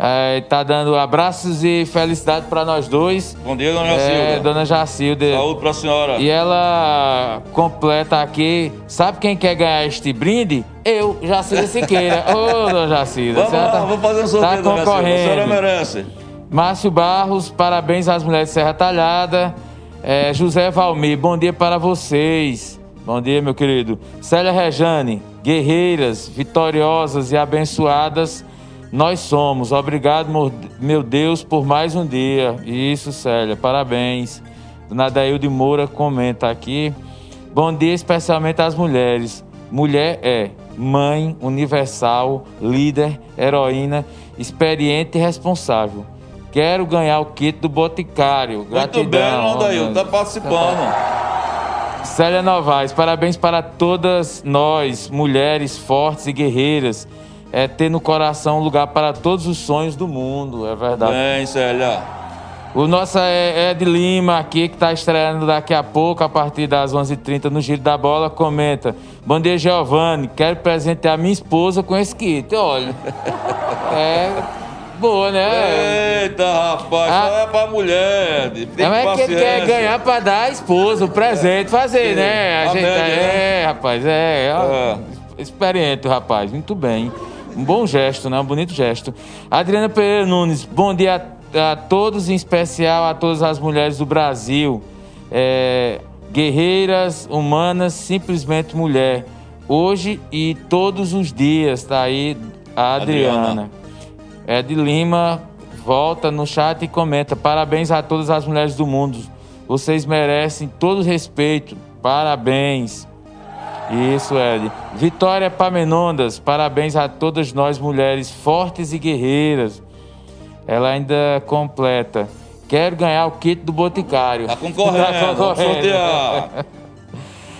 É, tá dando abraços e felicidade para nós dois. Bom dia, dona Jacilda. É, dona Jacilda. Saúde para a senhora. E ela completa aqui. Sabe quem quer ganhar este brinde? Eu, Jacilda Siqueira. Ô, dona Jacilda. Vamos, lá, tá, vamos fazer um sorteio, tá concorrendo. A senhora merece. Márcio Barros, parabéns às mulheres de Serra Talhada. É, José Valmir, bom dia para vocês. Bom dia, meu querido. Célia Rejane, guerreiras, vitoriosas e abençoadas nós somos. Obrigado, meu Deus, por mais um dia. Isso, Célia, parabéns. Dona de Moura comenta aqui. Bom dia especialmente às mulheres. Mulher é mãe, universal, líder, heroína, experiente e responsável. Quero ganhar o kit do Boticário. Gratidão. Muito bem, Adaildo, está participando. Célia Novaes, parabéns para todas nós, mulheres fortes e guerreiras é ter no coração um lugar para todos os sonhos do mundo, é verdade. Bem, Célia. O nosso é Ed Lima aqui, que está estreando daqui a pouco, a partir das 11h30 no Giro da Bola, comenta. Bom dia, Giovanni. Quero presentear minha esposa com esse kit. Olha, é boa, né? Eita, rapaz, ah, só é pra mulher. Tem não é que ele quer ganhar pra dar a esposa, o presente, fazer, né? A, a gente, média, é, né? rapaz, é, é. Experiente, rapaz, muito bem. Um bom gesto, né? Um bonito gesto. Adriana Pereira Nunes, bom dia a, a todos, em especial a todas as mulheres do Brasil. É, guerreiras, humanas, simplesmente mulher. Hoje e todos os dias, tá aí a Adriana. Adriana. É de Lima, volta no chat e comenta. Parabéns a todas as mulheres do mundo. Vocês merecem todo respeito. Parabéns. Isso, Ed. Vitória Pamenondas, parabéns a todas nós mulheres fortes e guerreiras. Ela ainda completa. Quero ganhar o kit do Boticário. Tá concorrendo, tá concorrendo.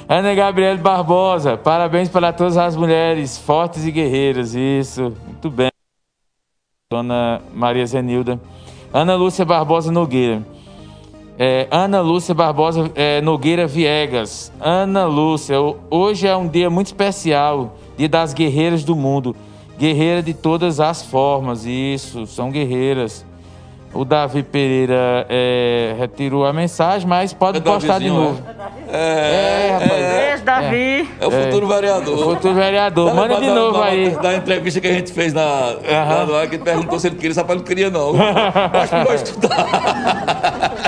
Ana Gabriele Barbosa, parabéns para todas as mulheres fortes e guerreiras. Isso, muito bem. Dona Maria Zenilda. Ana Lúcia Barbosa Nogueira. É, Ana Lúcia Barbosa é, Nogueira Viegas. Ana Lúcia, hoje é um dia muito especial, dia das guerreiras do mundo. Guerreira de todas as formas, isso, são guerreiras. O Davi Pereira é, retirou a mensagem, mas pode é postar de novo. É, é, rapaz. É, Beijo, Davi. É, o futuro vereador. O futuro vereador. Manda de novo aí. Da entrevista que a gente fez na, uhum. lá, que ele perguntou se ele queria, sabe, ele não queria, não. Acho que não vai estudar.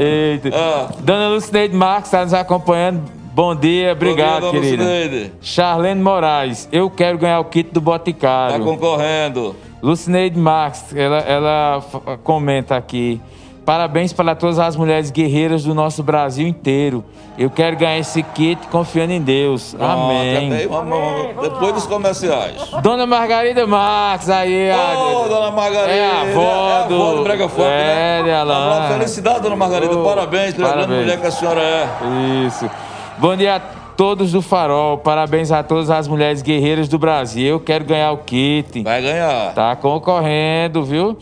Eita. Ah. Dona Lucineide Marques está nos acompanhando. Bom dia, obrigado, Bom dia, querida. Lucineide. Charlene Moraes, eu quero ganhar o kit do Boticário. Está concorrendo. Lucineide Marques, ela, ela comenta aqui. Parabéns para todas as mulheres guerreiras do nosso Brasil inteiro. Eu quero ganhar esse kit confiando em Deus. Amém. Amém. Depois dos comerciais. Dona Margarida Marques, aí. Ô, oh, Dona Margarida. É a avó é, do... É a avó do Brega Funk, é, né? Ela... Felicidade, Dona Margarida. Oh, parabéns pela grande mulher que a senhora é. Isso. Bom dia a todos do Farol. Parabéns a todas as mulheres guerreiras do Brasil. Eu quero ganhar o kit. Vai ganhar. Tá concorrendo, viu?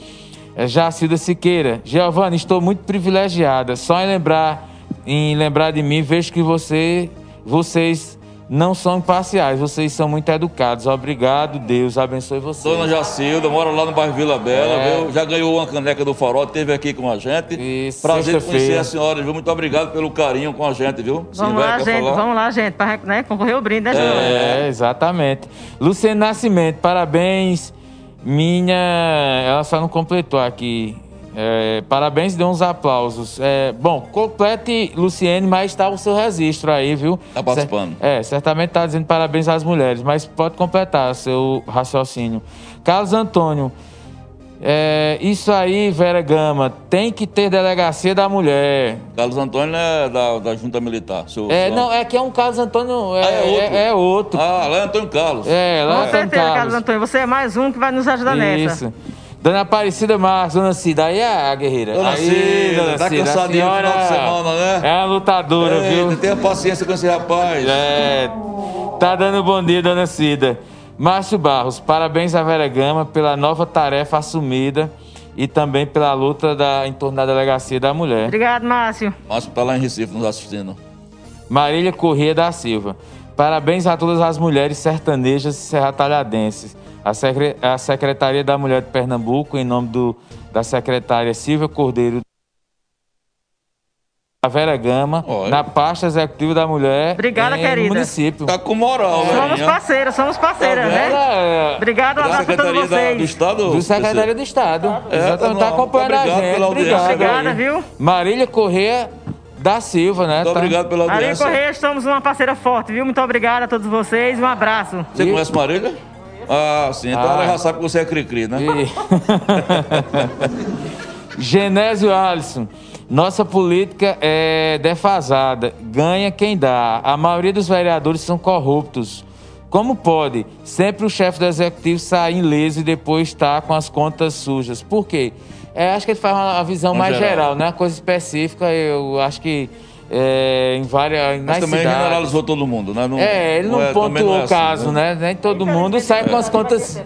É Jacilda Siqueira. Giovana, estou muito privilegiada. Só em lembrar, em lembrar de mim, vejo que você, vocês não são imparciais, vocês são muito educados. Obrigado, Deus abençoe vocês. Dona Jacilda, mora lá no bairro Vila Bela, é. viu? Já ganhou uma caneca do Farol, esteve aqui com a gente. Isso, Prazer conhecer a senhora, viu? Muito obrigado pelo carinho com a gente, viu? Vamos lá, gente, falar? vamos lá, gente, para né, concorrer o brinde, né, João? É, exatamente. Luciano Nascimento, parabéns minha, ela só não completou aqui. É, parabéns e dê uns aplausos. É, bom, complete, Luciene, mas está o seu registro aí, viu? Está participando. É, certamente está dizendo parabéns às mulheres, mas pode completar seu raciocínio. Carlos Antônio, é, isso aí, Vera Gama, tem que ter delegacia da mulher. Carlos Antônio é da, da Junta Militar. Seu, é, não, é que é um Carlos Antônio. É, ah, é, outro. É, é, outro. Ah, lá é Antônio Carlos. É, lá Com é certeza, Carlos. Carlos Antônio. Você é mais um que vai nos ajudar isso. nessa. Dona Aparecida Marques, Dona Cida, aí é a guerreira. Dona aí, Cida, Dona tá cansadinha no final de semana, né? É uma lutadora, viu? Tenha paciência com esse rapaz. É, tá dando bom dia, Dona Cida. Márcio Barros, parabéns à Vera Gama pela nova tarefa assumida e também pela luta da, em torno da delegacia da mulher. Obrigado, Márcio. Márcio está lá em Recife nos assistindo. Marília Corrêa da Silva. Parabéns a todas as mulheres sertanejas e serratalhadenses. A, secre a Secretaria da Mulher de Pernambuco, em nome do, da secretária Silvia Cordeiro a Vera Gama, Olha. na pasta executiva da mulher Obrigada, em, querida. município. Tá com moral, né? Somos parceiras, somos parceiras, tá né? É... Obrigado, um abraço a todos vocês. do Estado? Do Secretaria do Estado. É, Exatamente, tá, tá acompanhando a gente. Obrigado. Obrigada, viu? Marília Corrêa da Silva, né? Muito tá... obrigado pela audiência. Marília Corrêa, estamos uma parceira forte, viu? Muito obrigada a todos vocês, um abraço. Você e... conhece Marília? Ah, sim. Então ah. ela já sabe que você é cri-cri, né? E... Genésio Alisson. Nossa política é defasada, ganha quem dá. A maioria dos vereadores são corruptos. Como pode sempre o chefe do executivo sair ileso e depois estar com as contas sujas? Por quê? É, acho que ele faz uma visão mais geral, geral né? Uma coisa específica, eu acho que é, em várias. Mas também cidades. generalizou todo mundo, né? Não, é, ele não, não é, pontuou não é o caso, assim, né? né? Nem todo mundo sai com as contas.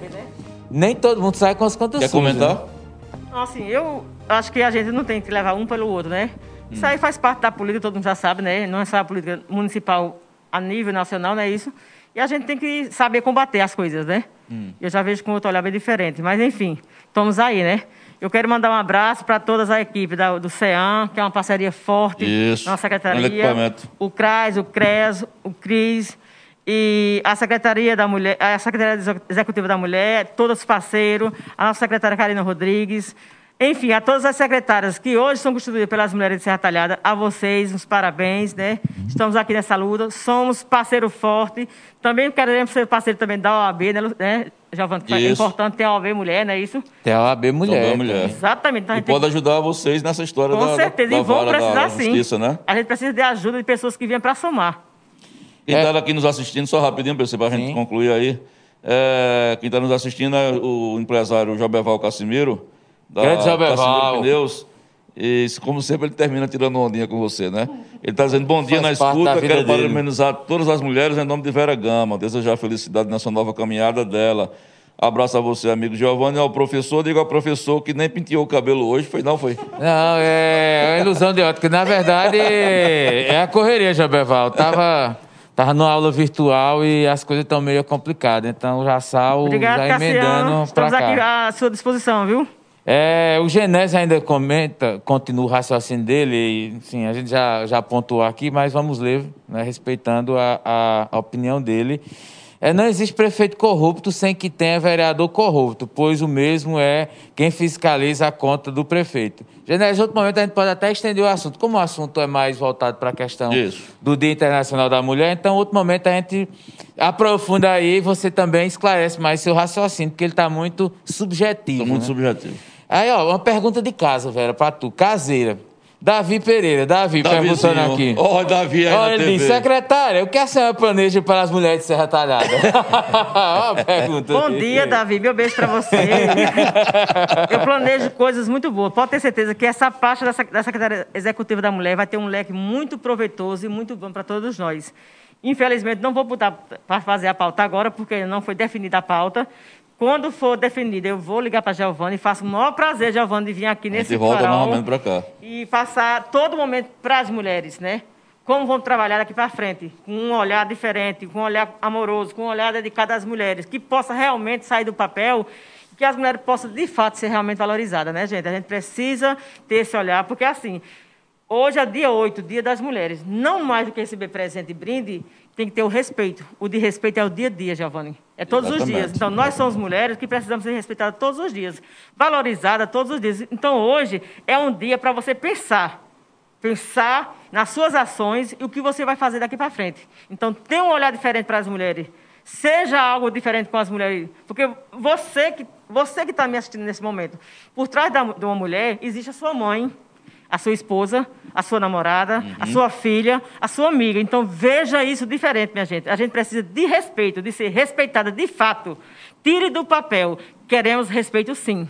Nem todo mundo sai com as contas Quer sujas. Quer comentar? Né? Assim, eu acho que a gente não tem que levar um pelo outro, né? Hum. Isso aí faz parte da política, todo mundo já sabe, né? Não é só a política municipal a nível nacional, não é isso? E a gente tem que saber combater as coisas, né? Hum. Eu já vejo com outro olhar bem diferente. Mas, enfim, estamos aí, né? Eu quero mandar um abraço para todas a equipe da, do CEAM, que é uma parceria forte Isso, na secretaria. O CRAS, o CRES, o CRIS e a Secretaria da Mulher, a Secretaria Executiva da Mulher, todos os parceiros, a nossa secretária Karina Rodrigues, Enfim, a todas as secretárias que hoje são constituídas pelas mulheres de Serra Talhada, a vocês, os parabéns, né? Estamos aqui nessa luta, somos parceiro forte. Também queremos ser parceiro também da OAB, né, Giovanni? É importante ter a OAB mulher, não é isso? Tem a OAB Mulher. Então, mulher. Exatamente. Então, a E pode ajudar vocês nessa história Com da, certeza, da, e da vão vara precisar sim. justiça, né? A gente precisa de ajuda de pessoas que venham para somar. Quem É. está aqui nos assistindo, só rapidinho, para a gente concluir aí. É, quem está nos assistindo é o empresário Jobeval Cassimiro, da Grande Jobeval. Cassimiro Pneus. E, como sempre, ele termina tirando ondinha com você, né? Ele está dizendo, bom dia Faz na da escuta, quero dele. parabenizar todas as mulheres em nome de Vera Gama, desejar felicidade nessa nova caminhada dela. Abraço a você, amigo Giovanni, ao professor, digo ao professor que nem penteou o cabelo hoje, foi não, foi? Não, é uma ilusão de ótica. Na verdade, é a correria, Jabeval. Tava, tava numa aula virtual e as coisas estão meio complicadas. Então, já sal Obrigado, já emendando pra Estamos cá. aqui à sua disposição, viu? É, o Genésio ainda comenta, continua o raciocínio dele, e, sim, a gente já, já pontuou aqui, mas vamos ler, né, respeitando a, a, opinião dele. É, não existe prefeito corrupto sem que tenha vereador corrupto, pois o mesmo é quem fiscaliza a conta do prefeito. Genésio, em outro momento a gente pode até estender o assunto. Como o assunto é mais voltado para a questão Isso. do Dia Internacional da Mulher, então, em outro momento a gente aprofunda aí e você também esclarece mais seu raciocínio, porque ele está muito subjetivo. Estou muito né? subjetivo. Aí, ó, uma pergunta de casa, Vera, pra tu. Caseira. Davi Pereira. Davi, perguntando aqui. Ó, Davi aí Ó, na ele TV. secretária, o que a senhora planeja para as mulheres de Serra Talhada? Ó, a pergunta. Bom aqui. dia, Davi. Meu beijo para você. Eu planejo coisas muito boas. Pode ter certeza que essa da sec- da Secretaria Executiva da Mulher vai ter um leque muito proveitoso e muito bom para todos nós. Infelizmente, não vou botar para fazer a pauta agora, porque não foi definida a pauta. Quando for definida, eu vou ligar para a Giovana e faço o maior prazer, Giovana, de vir aqui nesse gente volta para cá. e passar todo momento para as mulheres, né? Como vamos trabalhar daqui para frente, com um olhar diferente, com um olhar amoroso, com um olhar dedicado às mulheres, que possa realmente sair do papel, que as mulheres possam de fato ser realmente valorizadas, né, gente? A gente precisa ter esse olhar, porque assim, hoje é dia 8, dia das mulheres. Não mais do que receber presente e brinde, tem que ter o respeito. O de respeito é o dia a dia, Giovanni. É todos os Exatamente. dias. Então, nós somos mulheres que precisamos ser respeitadas todos os dias, valorizadas todos os dias. Então, hoje é um dia para você pensar. Pensar nas suas ações e o que você vai fazer daqui para frente. Então, tenha um olhar diferente para as mulheres. Seja algo diferente com as mulheres. Porque você que você que está me assistindo nesse momento, por trás da, de uma mulher, existe a sua mãe, a sua esposa, a sua namorada, a Uhum. sua filha, a sua amiga. Então veja isso diferente, minha gente. A gente precisa de respeito, de ser respeitada de fato. Tire do papel. Queremos respeito, sim.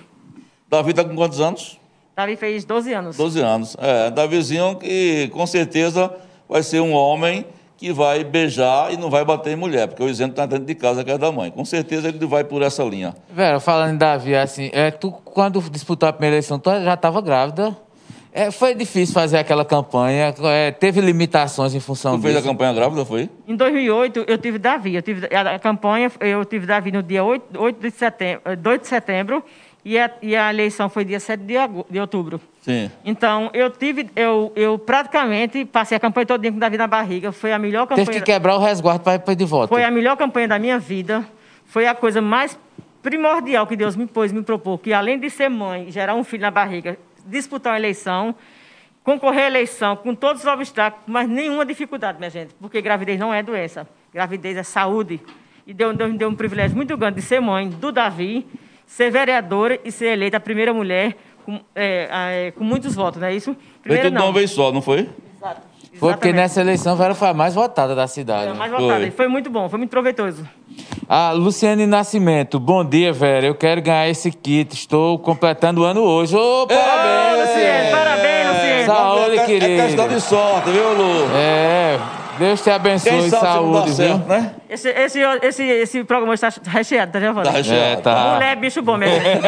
Davi está com quantos anos? Davi fez 12 anos. 12 anos. É, Davizinho que com certeza vai ser um homem que vai beijar e não vai bater em mulher, porque o isento está dentro de casa, que é da mãe. Com certeza ele vai por essa linha. Vera, falando em Davi, assim, é, tu, quando disputou a primeira eleição, tu já estava grávida. É, foi difícil fazer aquela campanha, é, teve limitações em função Tu fez a disso. campanha grávida, foi? Em 2008, eu tive Davi. Eu tive a, a campanha, eu tive Davi no dia 8, 8 de setembro, eh, 2 de setembro e a, e a eleição foi dia 7 de, de outubro. Sim. Então, eu tive, eu, eu praticamente passei a campanha toda com Davi na barriga. Foi a melhor campanha. Teve que quebrar o resguardo para ir de volta. Foi a melhor campanha da minha vida. Foi a coisa mais primordial que Deus me pôs, me propôs, que além de ser mãe, gerar um filho na barriga, disputar uma eleição, concorrer à eleição com todos os obstáculos, mas nenhuma dificuldade, minha gente, porque gravidez não é doença, gravidez é saúde. E Deus, me deu um privilégio muito grande de ser mãe do Davi, ser vereadora e ser eleita a primeira mulher com, é, é, com muitos votos, não é isso? Primeiro tudo de uma vez só, não foi? Exato. Foi porque nessa eleição Vera foi a mais votada da cidade. Foi a mais Foi. votada. E foi muito bom, foi muito proveitoso. Ah, Luciane Nascimento, bom dia, Vera. Eu quero ganhar esse kit. Estou completando o ano hoje. Ô, parabéns, Luciene, parabéns, Luciene. Saúde, é, querido. É questão de sorte, viu, Lu? É, Deus te abençoe, Quem sabe saúde, viu? certo, né? Esse, esse, esse, esse programa está recheado, tá, Giovanni? Tá recheado. É, tá. Mulher é bicho bom, minha gente.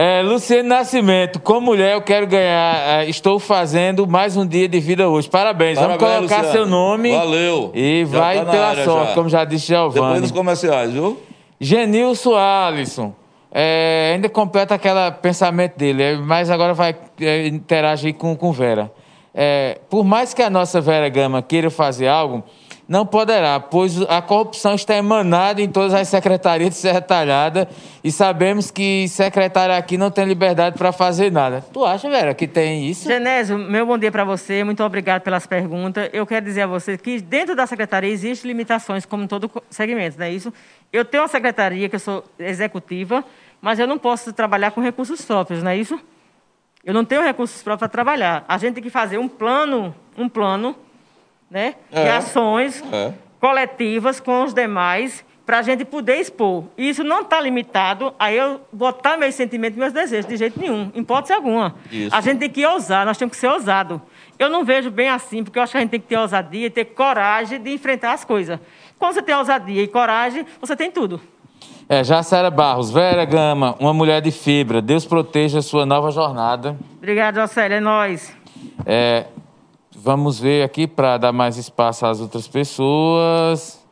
É, Luciano Nascimento, como mulher eu quero ganhar, é, estou fazendo mais um dia de vida hoje. Parabéns, vamos Parabéns, colocar Luciano. seu nome. Valeu. E Já vai tá pela sorte, já. como já disse Depois Giovanni. dos comerciais, viu? Genilson Alisson. é, ainda completa aquele pensamento dele, é, mas agora vai é, interagir com, com Vera. É, por mais que a nossa Vera Gama queira fazer algo, Não poderá, pois a corrupção está emanada em todas as secretarias de Serra Talhada e sabemos que secretário aqui não tem liberdade para fazer nada. Tu acha, Vera, que tem isso? Genésio, meu bom dia para você. Muito obrigado pelas perguntas. Eu quero dizer a você que dentro da secretaria existem limitações, como todo segmento, não é isso? Eu tenho uma secretaria que eu sou executiva, mas eu não posso trabalhar com recursos próprios, não é isso? Eu não tenho recursos próprios para trabalhar. A gente tem que fazer um plano, um plano né, é. de ações é. coletivas com os demais para a gente poder expor. E isso não está limitado a eu botar meus sentimentos, meus desejos, de jeito nenhum, em hipótese alguma. Isso. A gente tem que ousar, nós temos que ser ousado. Eu não vejo bem assim, porque eu acho que a gente tem que ter ousadia e ter coragem de enfrentar as coisas. Quando você tem ousadia e coragem, você tem tudo. É, Jacera Barros, Vera Gama, uma mulher de fibra. Deus proteja a sua nova jornada. Obrigada, Jocélia, é nós. É, Vamos ver aqui para dar mais espaço às outras pessoas.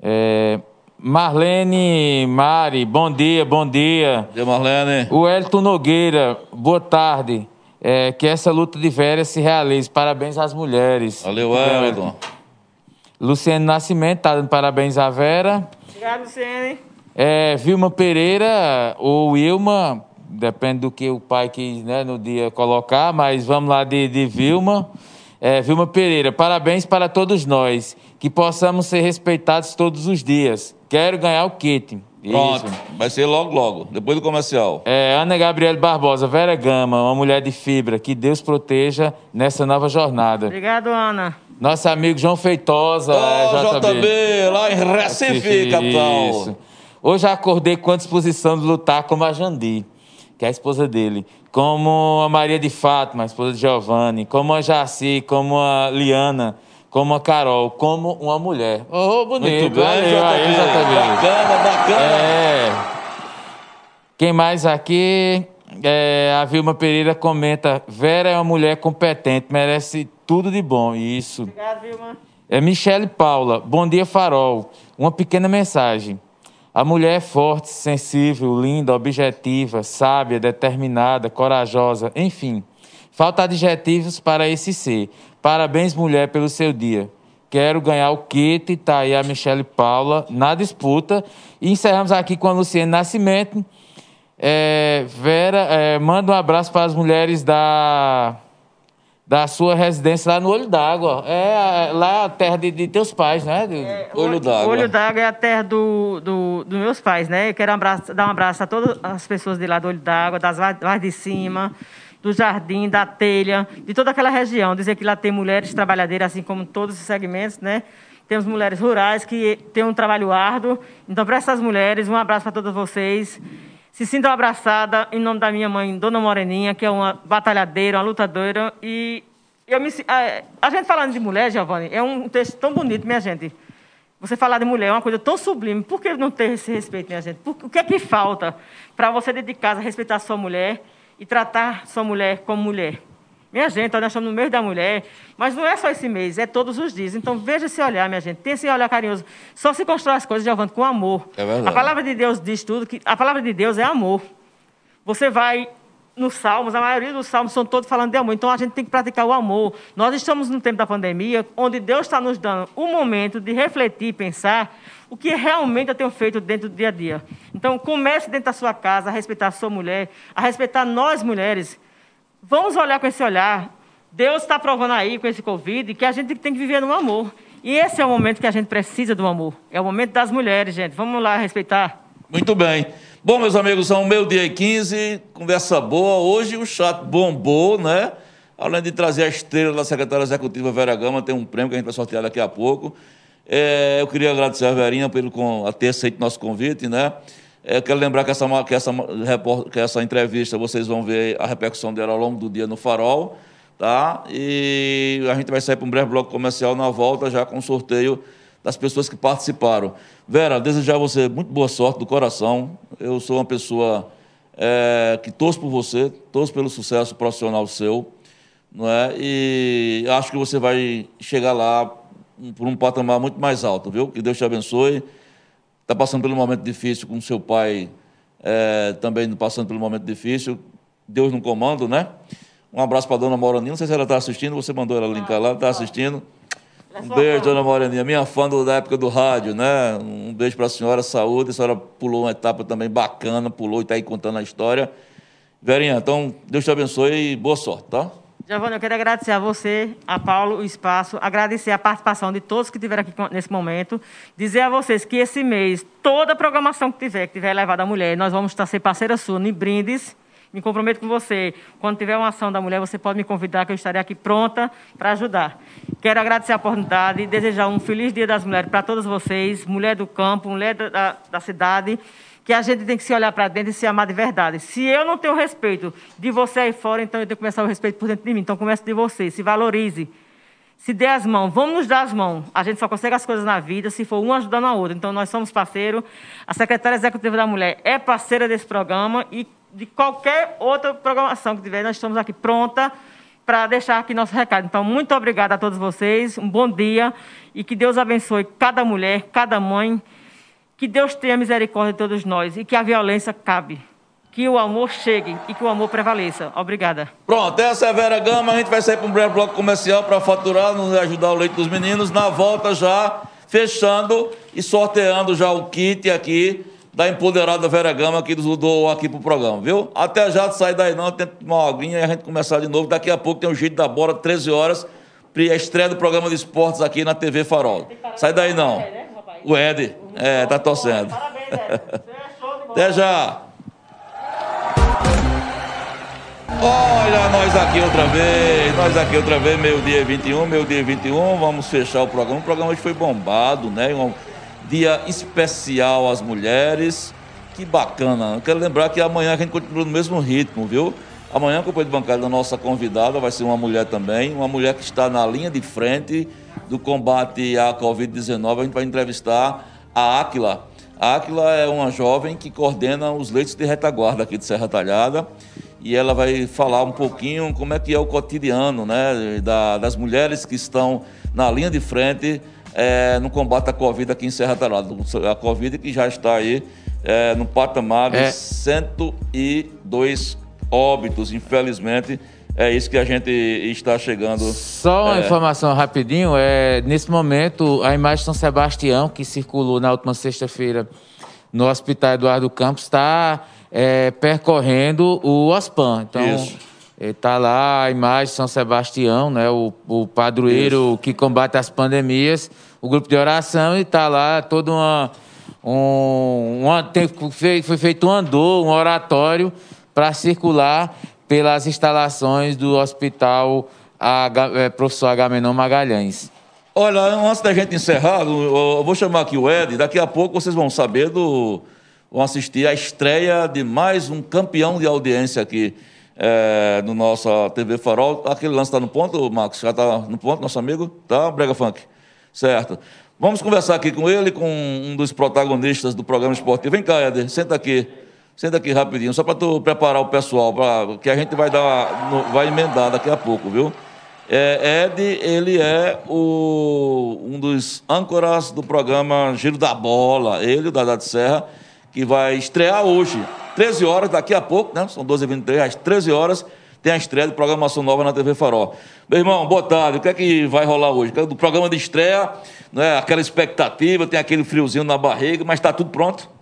É, Marlene Mari, bom dia, bom dia. Bom dia, Marlene. O Elton Nogueira, boa tarde. É, que essa luta de velhas se realize. Parabéns às mulheres. Valeu, Elton. Luciano Nascimento, tá dando parabéns à Vera. Obrigado, Luciane. É, Vilma Pereira ou Wilma, depende do que o pai quis né, no dia colocar, mas vamos lá de, de Vilma. É, Vilma Pereira, parabéns para todos nós, que possamos ser respeitados todos os dias. Quero ganhar o kit. Pronto, Isso. vai ser logo, logo, depois do comercial. É, Ana Gabriela Barbosa, Vera Gama, uma mulher de fibra, que Deus proteja nessa nova jornada. Obrigado, Ana. Nosso amigo João Feitosa, oh, é, JB. JB, lá em Recife, capital. Isso. Hoje acordei com a disposição de lutar como a Jandi que é a esposa dele, como a Maria de Fátima, a esposa de Giovanni, como a Jaci, como a Liana, como a Carol, como uma mulher. Oh, bonito. Muito bem, Valeu, aí, Bacana, bacana. É. Quem mais aqui? É, a Vilma Pereira comenta: Vera é uma mulher competente, merece tudo de bom. Isso. Obrigada, Vilma. É Michele Paula. Bom dia, Farol. Uma pequena mensagem. A mulher forte, sensível, linda, objetiva, sábia, determinada, corajosa, enfim. Falta adjetivos para esse ser. Parabéns, mulher, pelo seu dia. Quero ganhar o kit, tá aí a Michelle Paula na disputa. E encerramos aqui com a Luciene Nascimento. É, Vera, é, manda um abraço para as mulheres da da sua residência lá no Olho d'Água. É lá é a terra de, de teus pais, né? É, Olho d'Água. Olho d'Água é a terra do, do, dos meus pais, né? Eu quero um abraço, dar um abraço a todas as pessoas de lá do Olho d'Água, das Vars de Cima, do Jardim, da Telha, de toda aquela região. Dizer que lá tem mulheres trabalhadeiras, assim como todos os segmentos, né? Temos mulheres rurais que têm um trabalho árduo. Então, para essas mulheres, um abraço para todas vocês. Se sintam abraçada em nome da minha mãe, Dona Moreninha, que é uma batalhadeira, uma lutadora. E eu me, a, a gente falando de mulher, Giovanni, é um texto tão bonito, minha gente. Você falar de mulher é uma coisa tão sublime. Por que não ter esse respeito, minha gente? Por, o que é que falta para você dentro de casa respeitar sua mulher e tratar sua mulher como mulher? Minha gente, nós estamos no mês da mulher, mas não é só esse mês, é todos os dias. Então veja esse olhar, minha gente. Tem esse olhar carinhoso. Só se constrói as coisas, Giovanni, com amor. É verdade. A palavra de Deus diz tudo, que a palavra de Deus é amor. Você vai nos salmos, a maioria dos salmos são todos falando de amor. Então a gente tem que praticar o amor. Nós estamos no tempo da pandemia, onde Deus está nos dando um momento de refletir e pensar o que realmente eu tenho feito dentro do dia a dia. Então comece dentro da sua casa a respeitar a sua mulher, a respeitar nós mulheres. Vamos olhar com esse olhar. Deus está provando aí com esse Covid que a gente tem que viver no amor. E esse é o momento que a gente precisa do amor. É o momento das mulheres, gente. Vamos lá respeitar. Muito bem. Bom, meus amigos, são meio dia e 15, conversa boa. Hoje o chat bombou, né? Além de trazer a estrela da secretária executiva Vera Gama, tem um prêmio que a gente vai sortear daqui a pouco. É, eu queria agradecer a Verinha pelo com, a ter aceito nosso convite, né? Eu quero lembrar que essa, que, essa, que essa entrevista vocês vão ver a repercussão dela ao longo do dia no Farol, tá? E a gente vai sair para um breve bloco comercial na volta já com o sorteio das pessoas que participaram. Vera, desejar você muito boa sorte do coração. Eu sou uma pessoa é, que torço por você, torço pelo sucesso profissional seu, não é? E acho que você vai chegar lá por um patamar muito mais alto, viu? Que Deus te abençoe está passando um momento difícil com seu pai, é, também passando um momento difícil. Deus no comando, né? Um abraço para a dona Moraninha. Não sei se ela está assistindo, você mandou ela linkar lá, está assistindo. Um beijo, dona Moreninha. Minha fã da época do rádio, né? Um beijo para a senhora, saúde. A senhora pulou uma etapa também bacana, pulou e está aí contando a história. Verinha, então, Deus te abençoe e boa sorte, tá? Giovanni, eu quero agradecer a você, a Paulo, o espaço, agradecer a participação de todos que estiveram aqui nesse momento, dizer a vocês que esse mês, toda a programação que tiver, que tiver levado a mulher, nós vamos estar ser parceira sua em brindes, me comprometo com você. Quando tiver uma ação da mulher, você pode me convidar, que eu estarei aqui pronta para ajudar. Quero agradecer a oportunidade e desejar um feliz Dia das Mulheres para todas vocês, mulher do campo, mulher da, da cidade, que a gente tem que se olhar para dentro e se amar de verdade. Se eu não tenho respeito de você aí fora, então eu tenho que começar o respeito por dentro de mim. Então comece de você, se valorize. Se dê as mãos, vamos nos dar as mãos. A gente só consegue as coisas na vida se for um ajudando a outra. Então nós somos parceiros. A secretária executiva da mulher é parceira desse programa e de qualquer outra programação que tiver, nós estamos aqui pronta para deixar aqui nosso recado. Então, muito obrigada a todos vocês, um bom dia e que Deus abençoe cada mulher, cada mãe, que Deus tenha misericórdia de todos nós e que a violência cabe. Que o amor chegue e que o amor prevaleça. Obrigada. Pronto, essa é a Vera Gama. A gente vai sair para um breve bloco comercial para faturar, nos ajudar o leite dos meninos. Na volta já fechando e sorteando já o kit aqui da empoderada Vera Gama que nos doou aqui pro programa, viu? Até já, sai daí não, tem uma aguinha e a gente começar de novo. Daqui a pouco tem o jeito da bola, 13 horas, a estreia do programa de esportes aqui na TV Farol. Sai daí não. O Ed, é, tá torcendo. Parabéns, Ed. Até já. Olha, nós aqui outra vez, nós aqui outra vez, meio-dia 21, meio-dia 21, vamos fechar o programa. O programa hoje foi bombado, né? dia especial às mulheres. Que bacana. Eu quero lembrar que amanhã a gente continua no mesmo ritmo, viu? Amanhã, o companheiro de bancada da nossa convidada vai ser uma mulher também, uma mulher que está na linha de frente do combate à Covid-19. A gente vai entrevistar a Áquila. A Áquila é uma jovem que coordena os leitos de retaguarda aqui de Serra Talhada e ela vai falar um pouquinho como é que é o cotidiano né, da, das mulheres que estão na linha de frente é, no combate à Covid aqui em Serra Talhada. A Covid que já está aí é, no patamar de é. 102 óbitos, infelizmente. É isso que a gente está chegando. Só uma é... informação rapidinho, é, nesse momento a imagem de São Sebastião, que circulou na última sexta-feira no Hospital Eduardo Campos, está é, percorrendo o OSPAN. Então, Está lá a imagem de São Sebastião, né, o, o padroeiro Isso. que combate as pandemias, o grupo de oração, e está lá todo uma. Um, uma tem, foi, foi feito um andor, um oratório, para circular pelas instalações do Hospital H, é, Professor Agamenon Magalhães. Olha, antes da gente encerrar, eu vou chamar aqui o Ed, daqui a pouco vocês vão saber do. vão assistir à estreia de mais um campeão de audiência aqui é, no nossa TV Farol. Aquele lance está no ponto, Marcos? Já está no ponto, nosso amigo? Tá, Brega Funk? Certo. Vamos conversar aqui com ele, com um dos protagonistas do programa esportivo. Vem cá, Éder, senta aqui. Senta aqui rapidinho, só para tu preparar o pessoal, pra, que a gente vai dar, vai emendar daqui a pouco, viu? É, Ed, ele é o, um dos âncoras do programa Giro da Bola. Ele, o Dadá de Serra, que vai estrear hoje, 13 horas, daqui a pouco, né? São 12h23, às 13 horas, tem a estreia de programação nova na TV Farol. Meu irmão, boa tarde. O que é que vai rolar hoje? Do programa de estreia, né? aquela expectativa, tem aquele friozinho na barriga, mas está tudo pronto?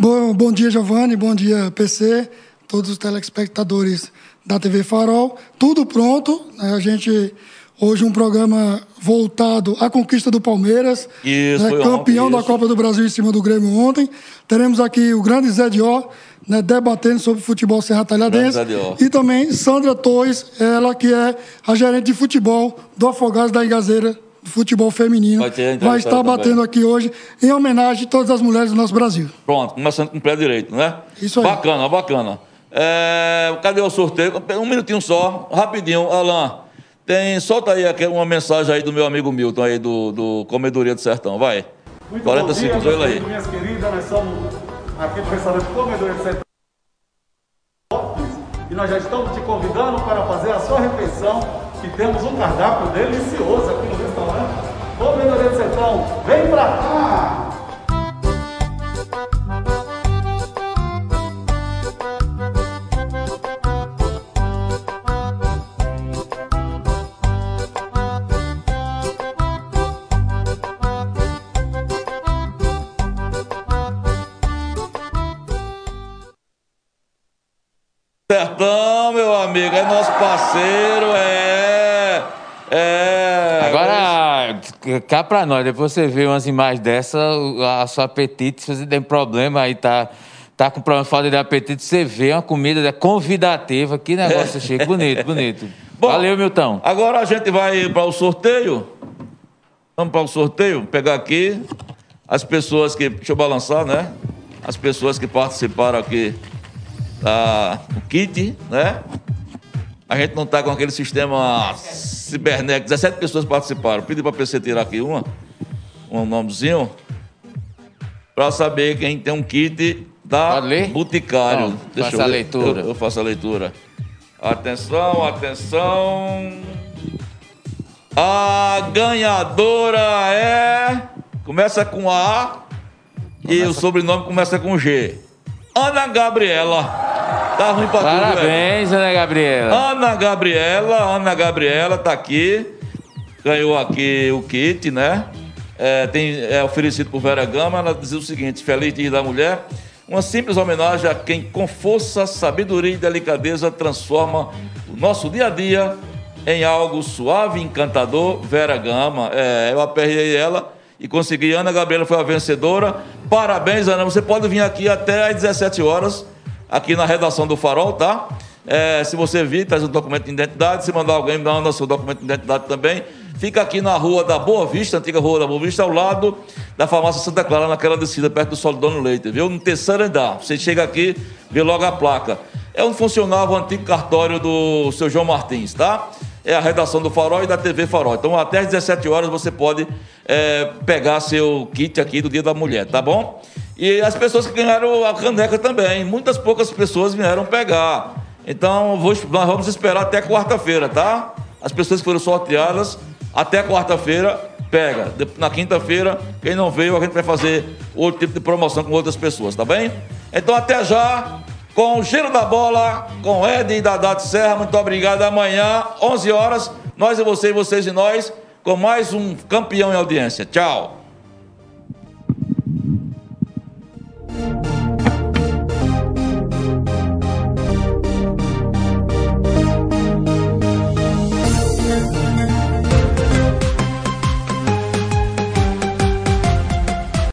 Bom, bom dia, Giovanni. Bom dia, PC. Todos os telespectadores da TV Farol. Tudo pronto. Né? A gente Hoje um programa voltado à conquista do Palmeiras, isso, né, campeão ontem, da Copa do Brasil em cima do Grêmio ontem. Teremos aqui o grande Zé Dió, né, debatendo sobre futebol serra talhadense. E também Sandra Torres, ela que é a gerente de futebol do Afogados da Engazeira, futebol feminino. Vai, vai estar também. batendo aqui hoje em homenagem a todas as mulheres do nosso Brasil. Pronto, começando com o pé direito, né? Isso aí. Bacana, bacana. É, cadê o sorteio? Um minutinho só, rapidinho, Alain. Tem, solta aí uma mensagem aí do meu amigo Milton aí do, do Comedoria do Sertão, vai. Muito 40 segundos, olha aí. Minhas queridas, nós somos aqui do restaurante Comedoria do Sertão. E nós já estamos te convidando para fazer a sua refeição, temos um cardápio delicioso aqui no restaurante. Ô, Melhoria do Sertão, vem pra cá! Sertão, meu amigo, é nosso parceiro, é. Cá pra nós, depois você vê umas imagens dessa, a sua apetite, se você tem problema aí, tá, tá com problema de falta de apetite, você vê uma comida convidativa, que negócio chique, bonito, bonito. Bom, Valeu, Milton. Agora a gente vai para o sorteio. Vamos para o sorteio, pegar aqui as pessoas que. Deixa eu balançar, né? As pessoas que participaram aqui da, do kit, né? A gente não está com aquele sistema cibernético. 17 pessoas participaram. Pedi para a PC tirar aqui uma, um nomezinho, para saber quem tem um kit da Boticário. Não, Deixa faça eu, a leitura. Eu, eu faço a leitura. Atenção, atenção. A ganhadora é. Começa com A e o sobrenome começa com G. Ana Gabriela. Tá ruim pra Parabéns, Ana Gabriela. Ana Gabriela, Ana Gabriela tá aqui. Ganhou aqui o kit, né? É, tem, é oferecido por Vera Gama. Ela dizia o seguinte: Feliz Dia da Mulher. Uma simples homenagem a quem, com força, sabedoria e delicadeza, transforma o nosso dia a dia em algo suave e encantador. Vera Gama. É, eu aperrei ela e consegui. Ana Gabriela foi a vencedora. Parabéns, Ana. Você pode vir aqui até às 17 horas, aqui na redação do Farol, tá? É, se você vir, traz o documento de identidade. Se mandar alguém, manda o seu documento de identidade também. Fica aqui na rua da Boa Vista, antiga rua da Boa Vista, ao lado da farmácia Santa Clara, naquela descida, perto do Solidônio Leite, viu? No terceiro andar. Você chega aqui, vê logo a placa. É onde funcionava o antigo cartório do seu João Martins, tá? É a redação do Farol e da TV Farol. Então, até às 17 horas você pode é, pegar seu kit aqui do Dia da Mulher, tá bom? E as pessoas que ganharam a caneca também. Muitas poucas pessoas vieram pegar. Então, vou, nós vamos esperar até quarta-feira, tá? As pessoas que foram sorteadas até quarta-feira, pega. Na quinta-feira, quem não veio, a gente vai fazer outro tipo de promoção com outras pessoas, tá bem? Então até já, com o giro da bola, com Ed e Dadá Serra, muito obrigado. Amanhã, 11 horas, nós e você, vocês e nós, com mais um campeão em audiência. Tchau.